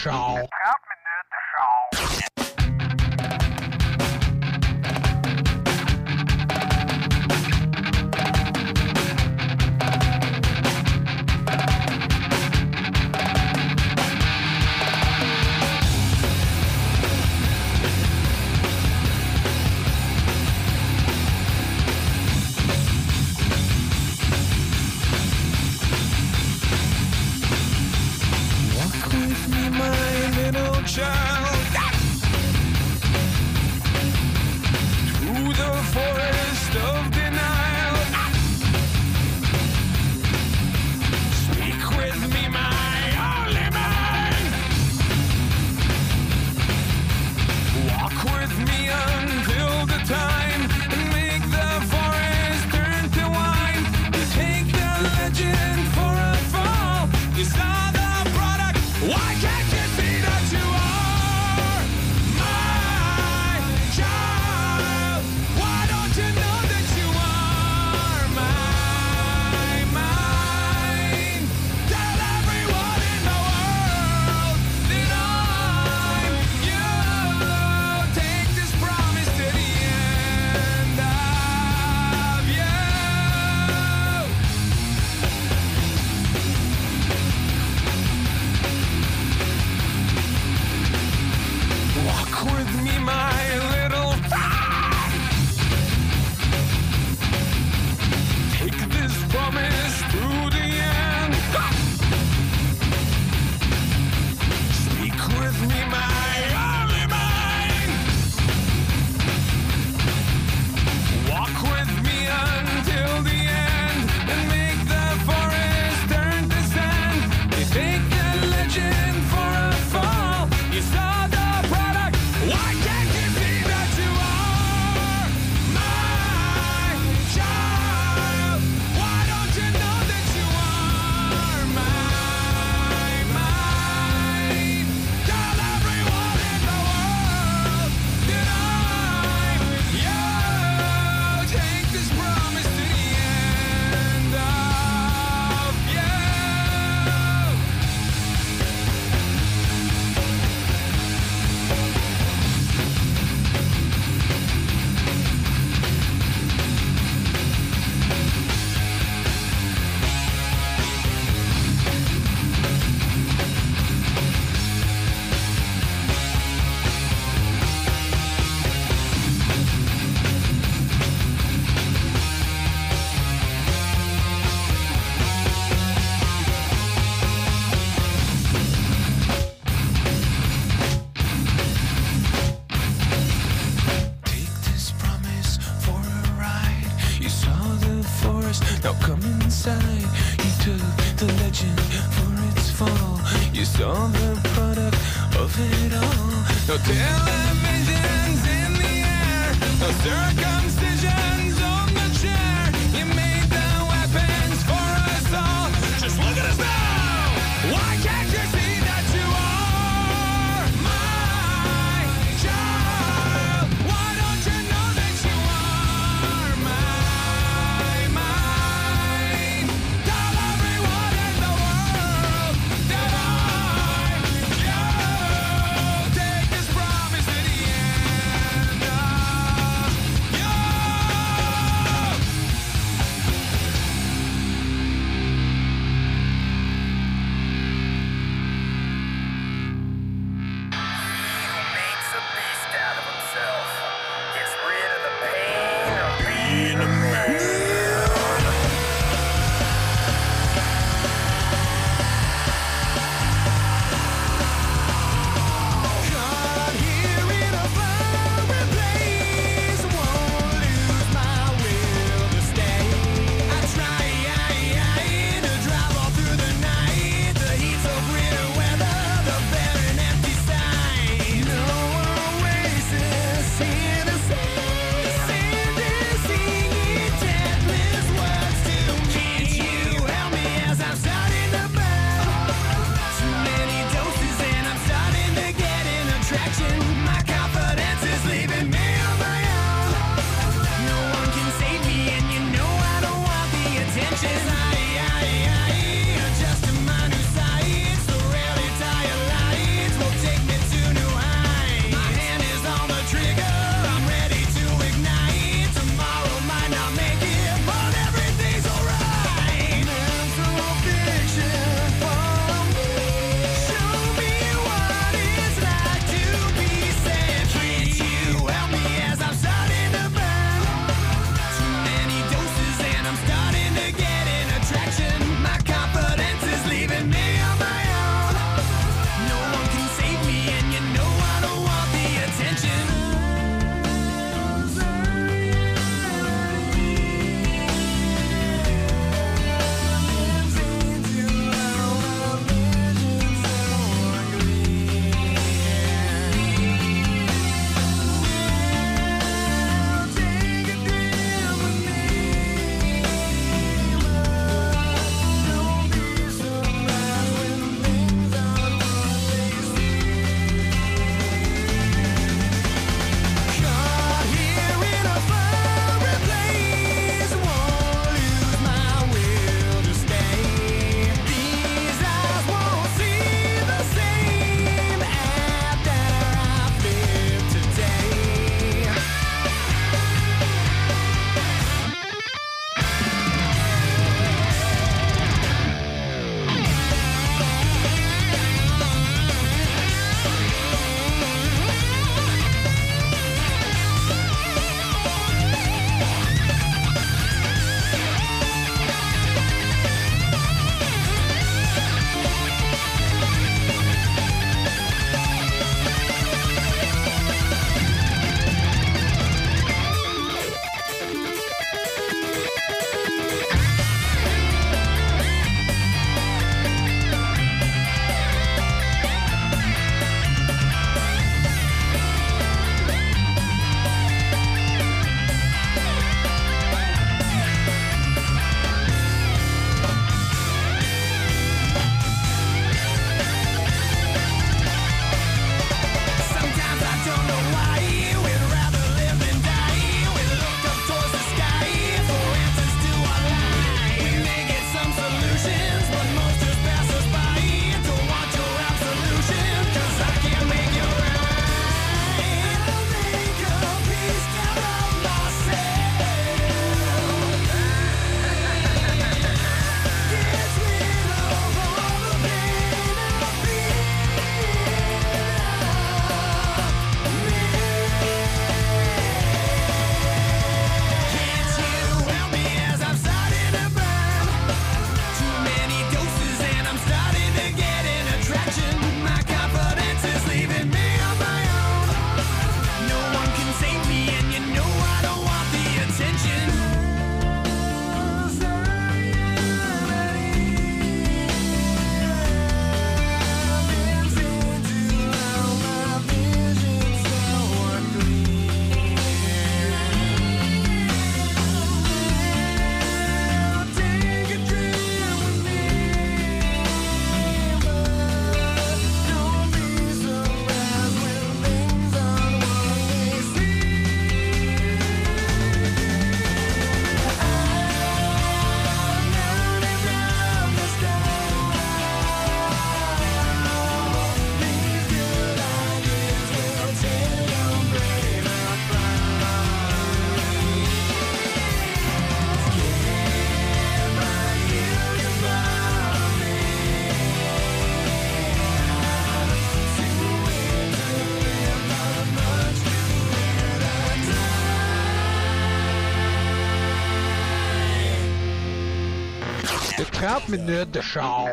C'est 30 minutes de char.